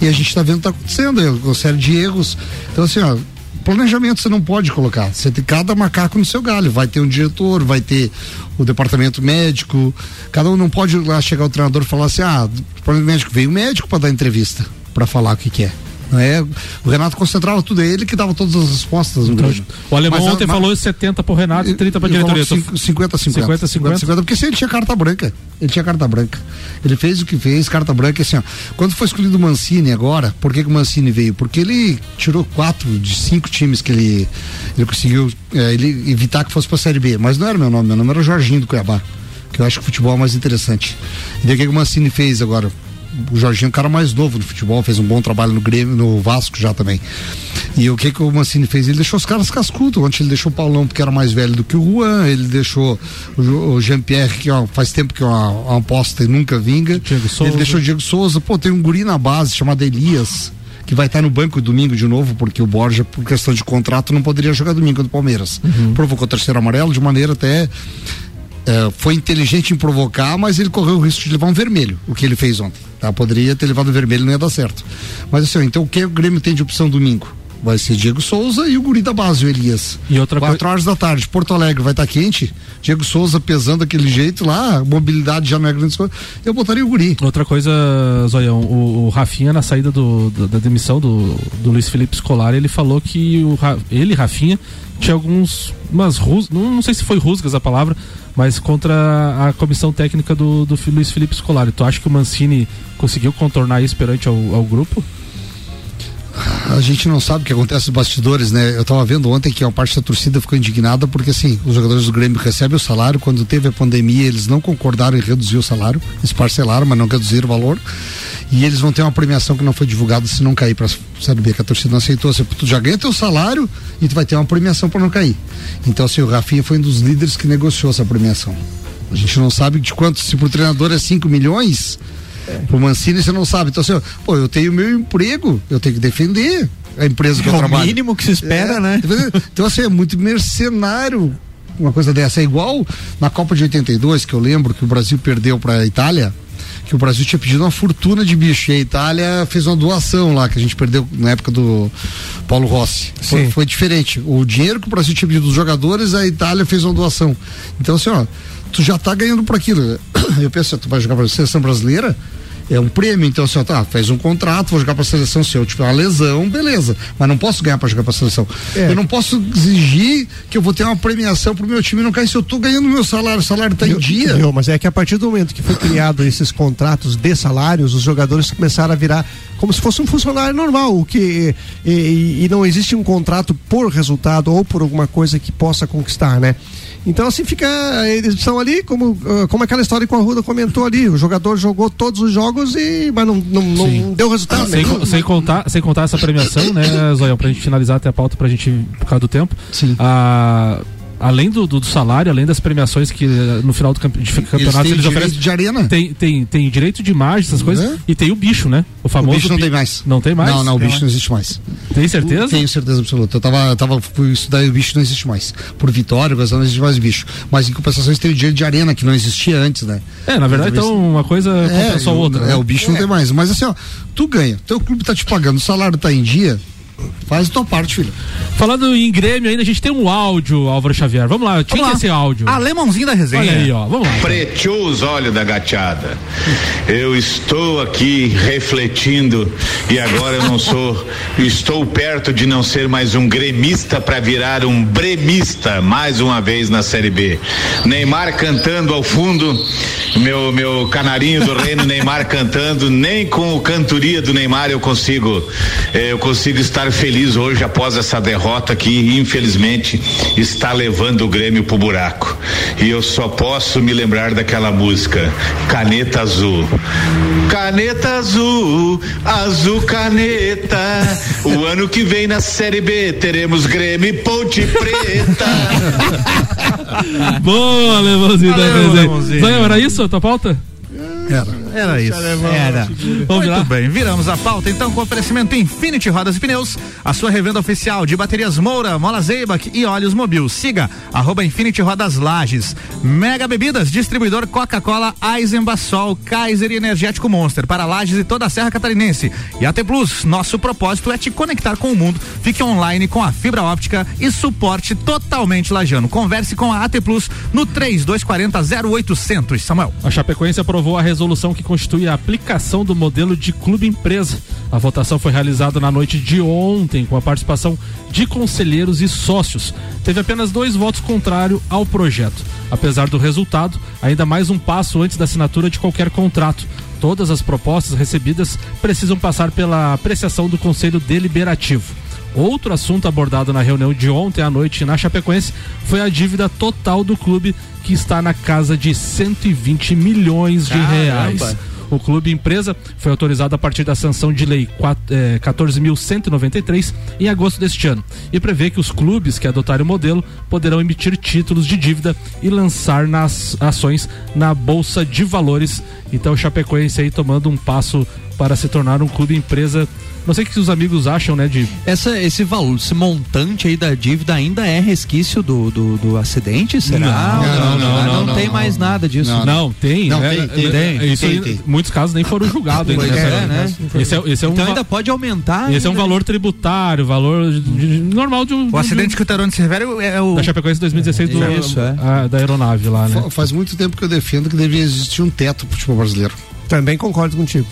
E a gente tá vendo o que tá acontecendo, é uma série de erros. Então, assim, ó. Planejamento você não pode colocar. Você tem cada macaco no seu galho. Vai ter um diretor, vai ter o departamento médico. Cada um não pode lá chegar o treinador e falar assim: ah, departamento médico veio o médico para dar entrevista, para falar o que, que é. É. O Renato concentrava tudo, é ele que dava todas as respostas Grêmio. O alemão Mas, ontem mas- falou 70 pro Renato e 30 pra diretoria. coloco cinco- 50 50 50 50. porque se ele tinha carta branca, ele tinha carta branca. Ele fez o que fez, carta branca, assim, ó. Quando foi escolhido o Mancini agora, por que, que o Mancini veio? Porque ele tirou quatro de cinco times que ele, ele conseguiu eh, ele evitar que fosse pra Série B. Mas não era meu nome, meu nome era Jorginho do Cuiabá. Que eu acho que o futebol é mais interessante. E daí o que, que o Mancini fez agora? O Jorginho é um cara mais novo no futebol, fez um bom trabalho no Grêmio, no Vasco já também. E o que que o Mancini fez? Ele deixou os caras cascudos. Ontem ele deixou o Paulão porque era mais velho do que o Juan, ele deixou o, Jean-Pierre, que ó, faz tempo que é uma, uma aposta e nunca vinga. Souza. Ele deixou o Diego Souza. Pô, tem um guri na base chamado Elias, que vai estar no banco domingo de novo, porque o Borja, por questão de contrato, não poderia jogar domingo do Palmeiras. Provocou o terceiro amarelo de maneira até é, foi inteligente em provocar, mas ele correu o risco de levar um vermelho, o que ele fez ontem. Tá? Poderia ter levado o vermelho, não ia dar certo. Mas assim, então o que o Grêmio tem de opção domingo? Vai ser Diego Souza e o guri da base, o Elias. E outra Quatro horas da tarde, Porto Alegre vai estar quente. Diego Souza pesando daquele jeito lá, mobilidade já não é grande coisa. Eu botaria o guri. Outra coisa, Zoião, o, o Rafinha na saída do, do- da demissão do, do Luiz Felipe Scolari, ele falou que o, ele, Rafinha, tinha alguns, umas rus, não, não sei se foi rusgas a palavra, mas contra a comissão técnica do, do Luiz Felipe Scolari. Tu acha que o Mancini conseguiu contornar isso perante ao, ao grupo? A gente não sabe o que acontece nos bastidores, né? Eu tava vendo ontem que a parte da torcida ficou indignada porque, assim, os jogadores do Grêmio recebem o salário. Quando teve a pandemia, eles não concordaram em reduzir o salário. Eles parcelaram, mas não reduziram o valor. E eles vão ter uma premiação que não foi divulgada se não cair pra Série B, que a torcida não aceitou. Assim, tu já ganha teu salário e tu vai ter uma premiação para não cair. Então, assim, o Rafinha foi um dos líderes que negociou essa premiação. A gente não sabe de quanto, se pro treinador é 5 milhões, pro Mancini você não sabe. Então, assim, pô, eu tenho meu emprego, eu tenho que defender a empresa que É eu o trabalho. mínimo que se espera, É, né? Então, assim, é muito mercenário uma coisa dessa. É igual na Copa de 82, que eu lembro que o Brasil perdeu pra Itália, que o Brasil tinha pedido uma fortuna de bicho e a Itália fez uma doação lá, que a gente perdeu na época do Paulo Rossi. Foi, foi diferente. O dinheiro que o Brasil tinha pedido dos jogadores, a Itália fez uma doação. Então, assim, ó, tu já tá ganhando por aquilo. Eu penso, tu vai jogar pra seleção brasileira, é um prêmio, então assim, ó, tá, fez um contrato, vou jogar pra seleção, se eu tiver uma lesão, beleza, mas não posso ganhar pra jogar pra seleção. É. Eu não posso exigir que eu vou ter uma premiação pro meu time não cair se eu tô ganhando meu salário, o salário tá em dia. Viu, mas é que a partir do momento que foi criado esses contratos de salários, os jogadores começaram a virar como se fosse um funcionário normal, o que e, e- e não existe um contrato por resultado ou por alguma coisa que possa conquistar, né? Então assim fica, eles estão ali como ah, como aquela história que o Arruda comentou ali, o jogador jogou todos os jogos e mas não, não, não deu resultado Sem, sem contar, sem contar essa premiação, né, Zoião, pra gente finalizar até a pauta pra gente, por causa do tempo. Sim. A, além do, do, do salário, além das premiações que eh, no final do campe, de campeonato eles, direito oferecem. de arena. Tem, tem, tem direito de imagem, essas coisas. E tem o bicho, né? O famoso. O bicho não bi- tem mais. Não tem mais? Não, não, o bicho não existe mais. Tem certeza? Tenho certeza absoluta. Eu tava, tava fui estudar e o bicho não existe mais. Por Vitória, coisa, não existe mais bicho. Mas em compensação eles têm o direito de arena, que não existia antes, né? É, na verdade, então uma coisa compensou a outra. É, né? o bicho não tem mais. Mas assim, ó, tu ganha. Teu clube tá te pagando, o salário tá em dia, faz a tua parte, filho. Falando em Grêmio ainda, a gente tem um áudio, Álvaro Xavier. Vamos lá, tinha esse áudio. Alemãozinho da resenha. Olha aí, ó. Vamos lá. Preteou os olhos da gateada. Eu estou aqui refletindo e agora eu não sou, estou perto de não ser mais um gremista para virar um bremista mais uma vez na Série B. Neymar cantando ao fundo, meu meu canarinho do reino Neymar cantando, nem com o cantoria do Neymar eu consigo eh, eu consigo estar feliz hoje após essa derrota que infelizmente está levando o Grêmio pro buraco. E eu só posso me lembrar daquela música Caneta Azul. Caneta azul, azul caneta. O ano que vem na Série B teremos Grêmio e Ponte Preta. Boa, Alemãozinho da Valeu. Alemãozinho. Zanhão, era isso a tua pauta? Era. Era isso. Era. Vamos Muito lá. bem, viramos a pauta então com oferecimento Infinity Rodas e Pneus, a sua revenda oficial de baterias Moura, Mola Zeibach e óleos Mobil. Siga arroba Infinity Rodas Lages. Mega Bebidas, distribuidor Coca-Cola, Eisenbachol, Kaiser e Energético Monster para Lages e toda a Serra Catarinense. E AT Plus, nosso propósito é te conectar com o mundo. Fique online com a fibra óptica e suporte totalmente lajano. Converse com a AT Plus no 3240 0800. Samuel. A Chapecoense aprovou a resolução que constitui a aplicação do modelo de clube-empresa. A votação foi realizada na noite de ontem, com a participação de conselheiros e sócios. Teve apenas dois votos contrários ao projeto. Apesar do resultado, ainda mais um passo antes da assinatura de qualquer contrato. Todas as propostas recebidas precisam passar pela apreciação do Conselho Deliberativo. Outro assunto abordado na reunião de ontem à noite na Chapecoense foi a dívida total do clube, que está na casa de 120 milhões de Caramba. reais. O clube empresa foi autorizado a partir da sanção de lei quat- eh, 14.193 em agosto deste ano e prevê que os clubes que adotarem o modelo poderão emitir títulos de dívida e lançar nas ações na bolsa de valores. Então, o Chapecoense aí tomando um passo para se tornar um clube empresa. Não sei o que os amigos acham, né, de Essa, esse valor, esse montante aí da dívida ainda é resquício do, do, do acidente? Será? Não, não, não, não, não, tem não, mais nada disso. Não, tem. Não, é, tem, tem, é, tem, isso tem, tem. Muitos casos nem foram julgados ainda. É, né? Esse é, esse é um Então ainda pode aumentar. Esse é um ainda. valor tributário, valor de- de- normal de um. O acidente que o Tarone se refere é o. Da Chapecoense 2016 do, Isso, é. a- da aeronave lá, né? Fa- Faz muito tempo que eu defendo que deveria existir um teto pro futebol brasileiro. Também concordo contigo.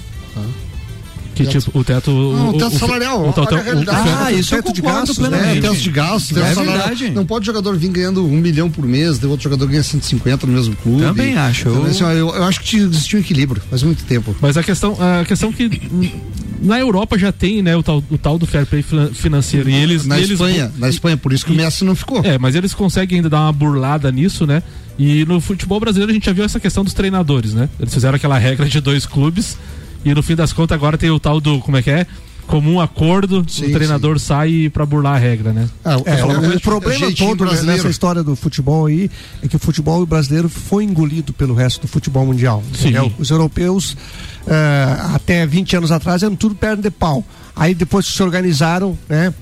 Que tipo, o teto. Não, o, o teto o- salarial. o- o- olha a o- realidade. o- Ah, isso eu teto de gastos, plenamente. né? É, teto de gastos, teto É salarial. verdade. Não pode jogador vir ganhando um milhão por mês, daí outro jogador ganha 150 no mesmo clube. Também acho. Então, assim, ó, eu, eu acho que existir um equilíbrio, faz muito tempo. Mas a questão, a questão que na Europa já tem, né, o tal, o tal do fair play finan- financeiro. E eles. na eles Espanha, na Espanha, por isso que o Messi não ficou. É, mas eles conseguem ainda dar uma burlada nisso, né? E no futebol brasileiro a gente já viu essa questão dos treinadores, né? Eles fizeram aquela regra de dois clubes e no fim das contas agora tem o tal do, como é que é? Comum acordo, Sim, o treinador sai pra burlar a regra, né? Ah, É, é, o, é, o problema jeitinho todo brasileiro. nessa história do futebol aí é que o futebol brasileiro foi engolido pelo resto do futebol mundial. Sim. Os europeus, eh, até 20 anos atrás, eram tudo perna de pau. Aí depois se organizaram, né?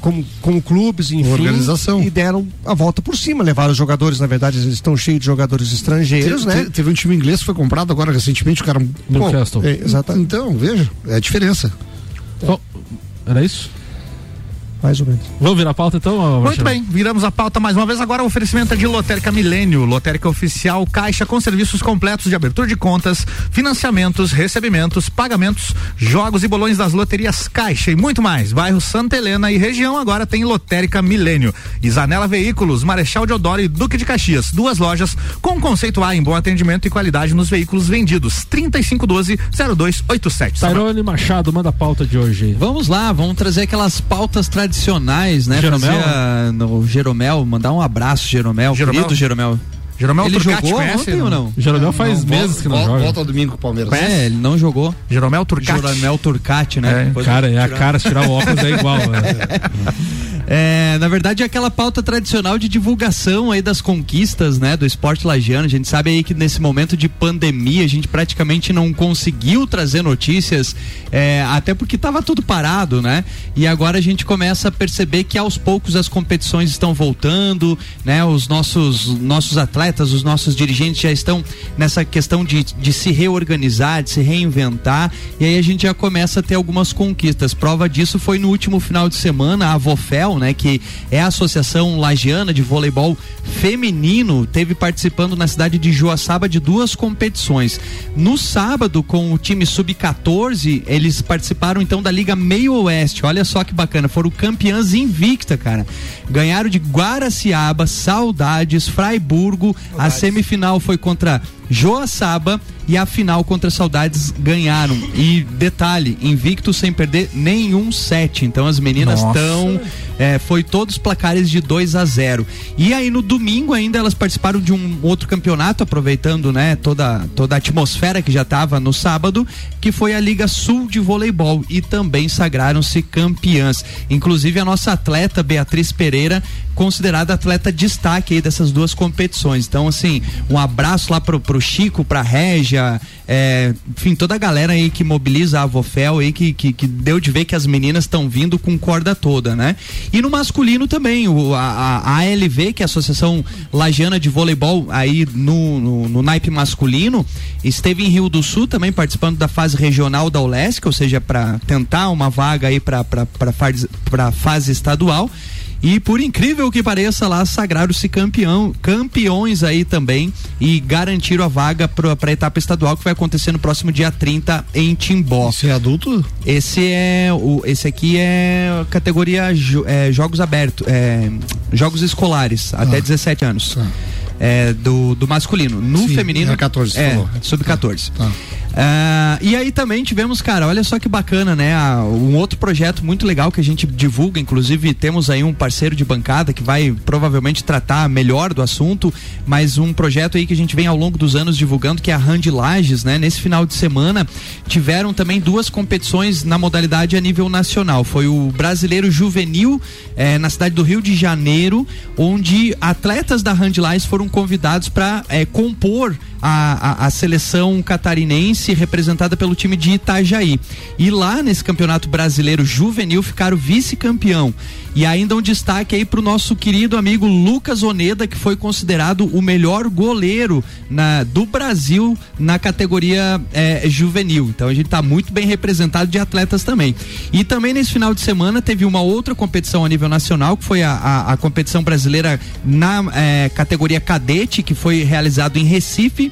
Como, como clubes, enfim. Organização. E deram a volta por cima. Levaram os jogadores, na verdade, eles estão cheios de jogadores estrangeiros, Te- né? te- Teve um time inglês que foi comprado agora recentemente, o cara. Newcastle. é, exatamente. Então, veja, é a diferença. Bom, era isso? Mais ou menos. Vamos virar a pauta então? Muito bem, viramos a pauta mais uma vez. Agora o oferecimento é de Lotérica Milênio, Lotérica Oficial, Caixa com serviços completos de abertura de contas, financiamentos, recebimentos, pagamentos, jogos e bolões das loterias Caixa e muito mais. Bairro Santa Helena e região agora tem Lotérica Milênio. Isanela Veículos, Marechal Deodoro e Duque de Caxias, duas lojas com conceito A em bom atendimento e qualidade nos veículos vendidos. 3512-0287. Tairone Machado, manda a pauta de hoje. Vamos lá, vamos trazer aquelas pautas tradicionais, né? Jeromel? Fazer a- no Jeromel, mandar um abraço, Jeromel, Jeromel? querido Jeromel. Jeromel Ele Turcati, jogou conhece? ontem ou não? Jeromel faz Não, meses que não vol- joga. Volta ao domingo com o Palmeiras. É, ele não jogou. Jeromel Turcati. Jeromel Turcati, né? É, cara, é a cara, se tirar o óculos é igual. né? É, na verdade, é aquela pauta tradicional de divulgação aí das conquistas, né, do esporte lagiano. A gente sabe aí que nesse momento de pandemia a gente praticamente não conseguiu trazer notícias, é, até porque estava tudo parado, né? E agora a gente começa a perceber que aos poucos as competições estão voltando, né? Os nossos nossos atletas, os nossos dirigentes já estão nessa questão de, de se reorganizar, de se reinventar. E aí a gente já começa a ter algumas conquistas. Prova disso foi no último final de semana a Vofel, né, que é a Associação Lagiana de Voleibol Feminino, teve participando na cidade de Joaçaba de duas competições. No sábado, com o time sub-14, eles participaram então da Liga Meio Oeste. Olha só que bacana, foram campeãs invicta, cara. Ganharam de Guaraciaba, Saudades, Fraiburgo. A semifinal foi contra Joaçaba e a final contra Saudades ganharam. E detalhe, invicto sem perder nenhum set. Então as meninas estão. É, foi todos placares de 2 a 0 E aí no domingo ainda elas participaram de um outro campeonato, aproveitando né, toda, toda a atmosfera que já estava no sábado, que foi a Liga Sul de Voleibol. E também sagraram-se campeãs. Inclusive a nossa atleta Beatriz Pereira, considerada atleta destaque aí dessas duas competições. Então, assim, um abraço lá pro, pro Chico, pra Régia, é, enfim, toda a galera aí que mobiliza a Vofel aí, que, que, que deu de ver que as meninas estão vindo com corda toda, né? E no masculino também, o, a, a ALV, que é a Associação Lagiana de Voleibol, aí no, no, no naipe masculino, esteve em Rio do Sul também participando da fase regional da ULESC, ou seja, para tentar uma vaga aí para pra fase estadual. E por incrível que pareça, lá sagraram-se campeão, campeões aí também e garantiram a vaga para a etapa estadual que vai acontecer no próximo dia 30 em Timbó. Esse é adulto? Esse é o esse aqui é categoria jo- é, jogos abertos, é, jogos escolares até 17 anos. É, do, do masculino. No Sim, feminino. é 14, você é, falou. sub-14. Ah, e aí também tivemos, cara, olha só que bacana, né? Ah, um outro projeto muito legal que a gente divulga, inclusive temos aí um parceiro de bancada que vai provavelmente tratar melhor do assunto, mas um projeto aí que a gente vem ao longo dos anos divulgando, que é a Hand Lages, né? Nesse final de semana tiveram também duas competições na modalidade a nível nacional. Foi o Brasileiro Juvenil eh, na cidade do Rio de Janeiro, onde atletas da Hand Lages foram convidados para compor a, a, a seleção catarinense representada pelo time de Itajaí. E lá nesse campeonato brasileiro juvenil ficaram vice-campeão. E ainda um destaque aí pro nosso querido amigo Lucas Oneda, que foi considerado o melhor goleiro na, do Brasil na categoria eh, juvenil. Então a gente tá muito bem representado de atletas também. E também nesse final de semana teve uma outra competição a nível nacional, que foi a, a, a competição brasileira na eh, categoria cadete, que foi realizado em Recife.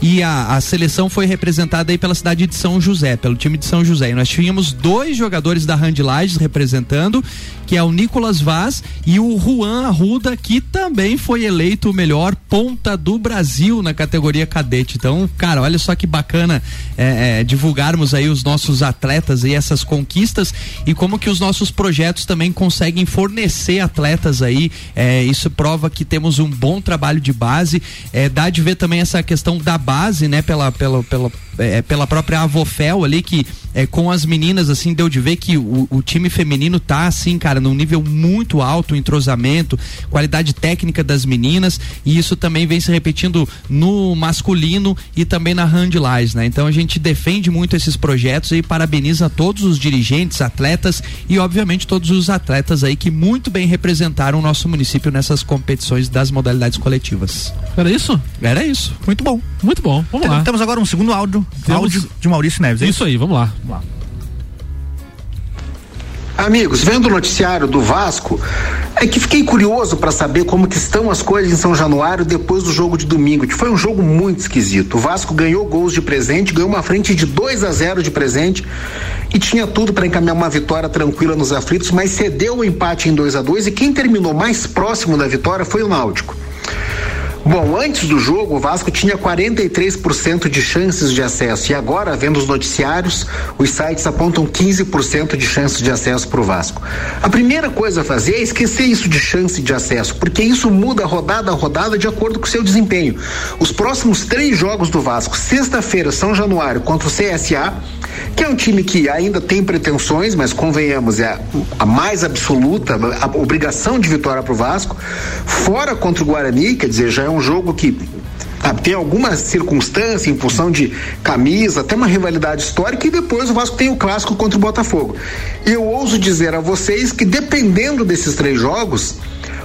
E a, a seleção foi representada aí pela cidade de São José, pelo time de São José. E nós tínhamos dois jogadores da Hand Lages representando, que é o Nicolas Vaz e o Juan Arruda, que também foi eleito o melhor ponta do Brasil na categoria cadete. Então, cara, olha só que bacana é, é, divulgarmos aí os nossos atletas e essas conquistas e como que os nossos projetos também conseguem fornecer atletas aí. É, isso prova que temos um bom trabalho de base. É, dá de ver também essa questão da base, né, pela, pela, pela, é, pela própria Avofel ali, que é, com as meninas, assim, deu de ver que o, o time feminino tá, assim, cara, num nível muito alto, entrosamento, qualidade técnica das meninas, e isso também vem se repetindo no masculino e também na Handlais, né? Então a gente defende muito esses projetos e parabeniza todos os dirigentes, atletas e, obviamente, todos os atletas aí que muito bem representaram o nosso município nessas competições das modalidades coletivas. Era isso? Era isso. Muito bom. Muito bom. Vamos lá. Temos agora um segundo áudio, Temos- áudio de Maurício Neves. é Isso aí, vamos lá. Vamos lá. Amigos, vendo o noticiário do Vasco, é que fiquei curioso para saber como que estão as coisas em São Januário depois do jogo de domingo, que foi um jogo muito esquisito. O Vasco ganhou gols de presente, ganhou uma frente de 2 a 0 de presente e tinha tudo para encaminhar uma vitória tranquila nos aflitos, mas cedeu o empate em 2 a 2 e quem terminou mais próximo da vitória foi o Náutico. Bom, antes do jogo, o Vasco tinha 43% de chances de acesso. E agora, vendo os noticiários, os sites apontam 15% de chances de acesso para o Vasco. A primeira coisa a fazer é esquecer isso de chance de acesso, porque isso muda rodada a rodada de acordo com o seu desempenho. Os próximos três jogos do Vasco, sexta-feira, São Januário contra o CSA, que é um time que ainda tem pretensões, mas convenhamos, é a, mais absoluta, a obrigação de vitória para o Vasco. Fora contra o Guarani, quer dizer, já é um jogo que ah, tem alguma circunstância em função de camisa, até uma rivalidade histórica, e depois o Vasco tem o clássico contra o Botafogo. E eu ouso dizer a vocês que dependendo desses três jogos,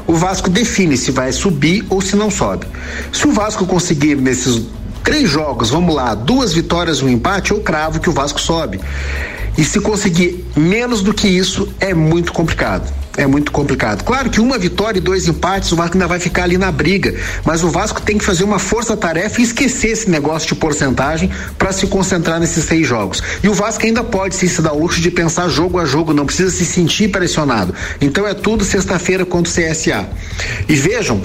o Vasco define se vai subir ou se não sobe. Se o Vasco conseguir nesses três jogos, vamos lá, duas vitórias e um empate, eu cravo que o Vasco sobe. E se conseguir menos do que isso, é muito complicado. É muito complicado. Claro que uma vitória e dois empates, o Vasco ainda vai ficar ali na briga. Mas o Vasco tem que fazer uma força-tarefa e esquecer esse negócio de porcentagem para se concentrar nesses seis jogos. E o Vasco ainda pode sim, se dar o luxo de pensar jogo a jogo, não precisa se sentir pressionado. Então é tudo sexta-feira contra o CSA. E vejam,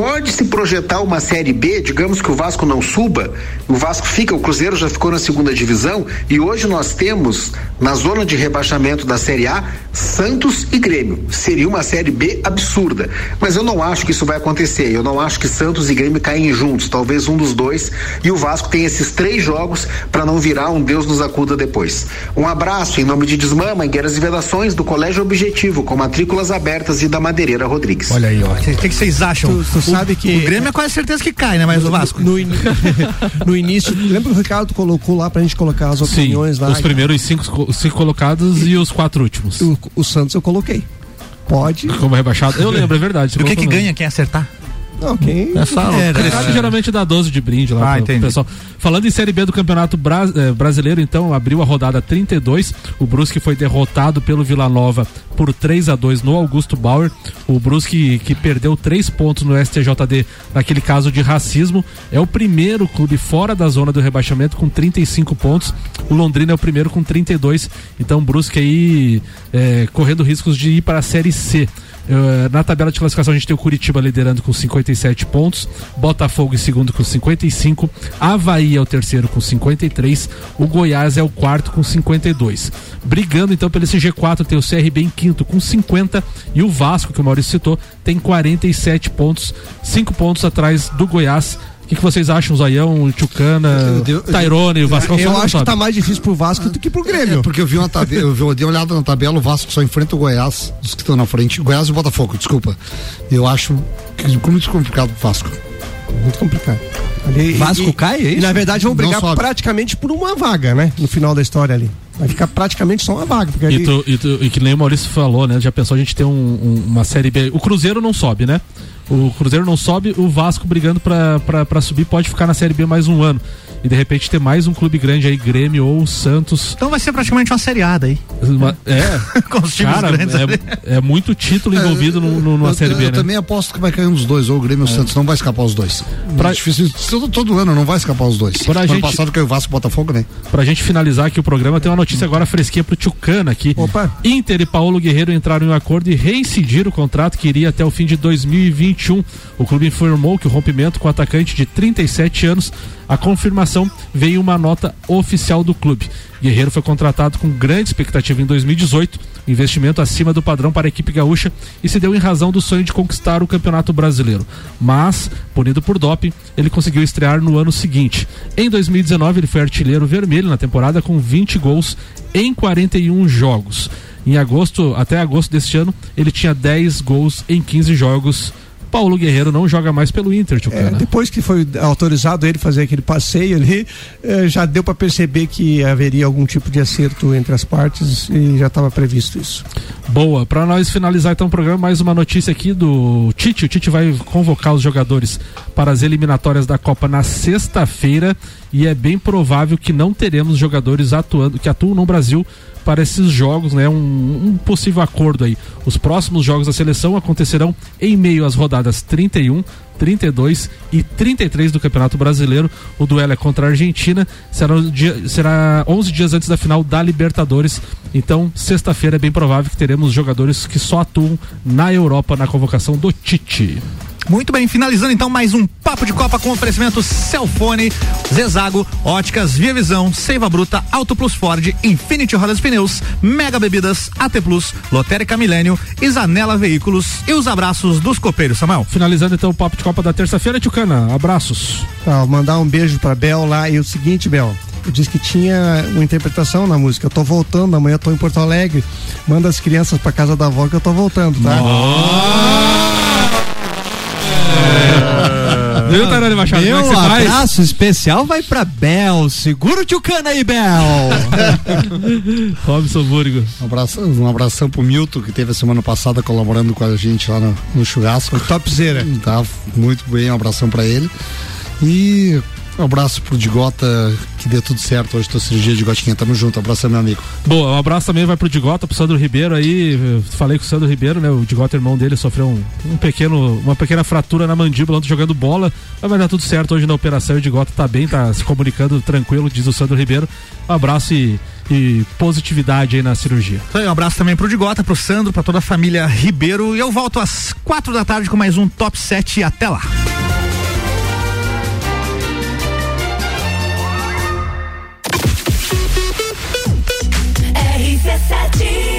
pode se projetar uma série B, digamos que o Vasco não suba, o Vasco fica, o Cruzeiro já ficou na segunda divisão e hoje nós temos na zona de rebaixamento da série A Santos e Grêmio. Seria uma série B absurda, mas eu não acho que isso vai acontecer. Eu não acho que Santos e Grêmio caem juntos, talvez um dos dois e o Vasco tem esses três jogos para não virar um Deus nos acuda depois. Um abraço em nome de Desmã, Mangueiras e Vedações do Colégio Objetivo, com matrículas abertas e da Madeireira Rodrigues. Olha aí, ó. O que, vocês acham? Tu, tu sabe que. O Grêmio é quase certeza que cai, né? Mas o Vasco. No, in- no início, lembra que o Ricardo colocou lá pra gente colocar as Sim, opiniões lá? os primeiros cinco, cinco colocados e os quatro últimos. O, o Santos eu coloquei. Pode. Como rebaixado. Eu lembro, é verdade. E o que que ganha quem acertar? Não, quem. É só É, o Ricardo geralmente dá 12 de brinde lá Ah, pro, pro pessoal. Falando em Série B do Campeonato Bra- eh, Brasileiro, então, abriu a rodada 32. O Brusque foi derrotado pelo Vila Nova por 3 a 2 no Augusto Bauer. O Brusque que perdeu três pontos no STJD naquele caso de racismo. É o primeiro clube fora da zona do rebaixamento com 35 pontos. O Londrina é o primeiro com 32. Então, o Brusque aí eh, correndo riscos de ir para a Série C. Eh, na tabela de classificação a gente tem o Curitiba liderando com 57 pontos, Botafogo em segundo com 55, Havaí é o terceiro com 53, o Goiás é o quarto com 52. Brigando então pelo esse G4 tem o CRB em quinto com 50 e o Vasco, que o Maurício citou, tem 47 pontos, 5 pontos atrás do Goiás. O que, que vocês acham, Zoião, Tchucana, Tairone, o Vasco Eu acho que tá mais difícil pro Vasco do que pro Grêmio. É, porque eu vi uma tabela, eu, vi- eu dei uma olhada na tabela, o Vasco só enfrenta o Goiás, dos que estão na frente, Goiás e o Botafogo, desculpa. Eu acho que é muito complicado pro Vasco. Muito complicado. Ali- Vasco e- cai, é E na verdade vão brigar praticamente por uma vaga, né? No final da história ali. Vai ficar praticamente só uma vaga. Porque E, ali, tu- e tu- e que nem o Maurício falou, né? Já pensou a gente ter um- um- uma série B. O Cruzeiro não sobe, né? O Cruzeiro não sobe, o Vasco brigando pra subir pode ficar na série B mais um ano. E de repente ter mais um clube grande aí, Grêmio ou Santos. Então vai ser praticamente uma seriada aí. Uma- é, Com os times cara, grandes é, é muito título envolvido no, no- numa eu, série B, eu né? também aposto que vai cair um dos dois, ou o Grêmio ou o Santos, não vai escapar os dois. Pra- É difícil, todo, todo ano não vai escapar os dois. Pra ano gente- passado caiu o Vasco e o Botafogo, né? Pra gente finalizar aqui o programa, tem uma notícia agora fresquinha pro Tchucana aqui. Opa. Inter e Paulo Guerreiro entraram em um acordo e reincidiram o contrato que iria até o fim de 2021. O clube informou que o rompimento com o atacante de 37 anos, a confirmação veio em uma nota oficial do clube. Guerreiro foi contratado com grande expectativa em 2018, investimento acima do padrão para a equipe gaúcha e se deu em razão do sonho de conquistar o Campeonato Brasileiro. Mas, punido por doping, ele conseguiu estrear no ano seguinte. Em 2019, ele foi artilheiro vermelho na temporada com 20 gols em 41 jogos. Em agosto, até agosto deste ano, ele tinha 10 gols em 15 jogos. Paulo Guerreiro não joga mais pelo Inter, é, Tchucana. depois que foi autorizado ele fazer aquele passeio ali, eh, já deu para perceber que haveria algum tipo de acerto entre as partes e já estava previsto isso. Boa, para nós finalizar então o programa, mais uma notícia aqui do Tite. O Tite vai convocar os jogadores para as eliminatórias da Copa na sexta-feira e é bem provável que não teremos jogadores atuando que atuam no Brasil para esses jogos, né? Um, um possível acordo aí. Os próximos jogos da seleção acontecerão em meio às rodadas 31, 32 e 33 do Campeonato Brasileiro. O duelo é contra a Argentina, será, dia- será 11 dias antes da final da Libertadores. Então, sexta-feira é bem provável que teremos jogadores que só atuam na Europa na convocação do Tite. Muito bem, finalizando então mais um Papo de Copa com oferecimento Celfone, Zezago, Óticas Via Visão, Seiva Bruta, Auto Plus Ford, Infinity Rodas Pneus, Mega Bebidas, AT Plus, Lotérica Milênio Zanela Veículos e os abraços dos copeiros, Samuel. Finalizando então o Papo de Copa da terça-feira, Tchucana, abraços. Tá, mandar um beijo para Bel lá e o seguinte, Bel, diz que tinha uma interpretação na música. Eu tô voltando, amanhã eu tô em Porto Alegre. Manda as crianças pra casa da avó que eu tô voltando, tá? Viu, Tarani Machado? Meu como é que você faz? abraço especial vai pra Bel. Segura o tio Cana aí, Bel. Robson Burgo. Um abração, um abração pro Milton, que teve a semana passada colaborando com a gente lá no, no churrasco. Topzera. Tá muito bem, um abração pra ele. E um abraço pro Digota, que dê tudo certo hoje, tua cirurgia de gotinha. Tamo junto, abração, meu amigo. Boa, um abraço também vai pro Digota, pro Sandro Ribeiro aí. Eu falei com o Sandro Ribeiro, né? O Digota, irmão dele, sofreu um, um pequeno, uma pequena fratura na mandíbula ontem jogando bola. Mas vai dar tudo certo hoje na operação. O Digota tá bem, tá se comunicando tranquilo, diz o Sandro Ribeiro. Um abraço e, e positividade aí na cirurgia. Então, um abraço também pro Digota, pro Sandro, pra toda a família Ribeiro. E eu volto às quatro da tarde com mais um Top 7 até lá. She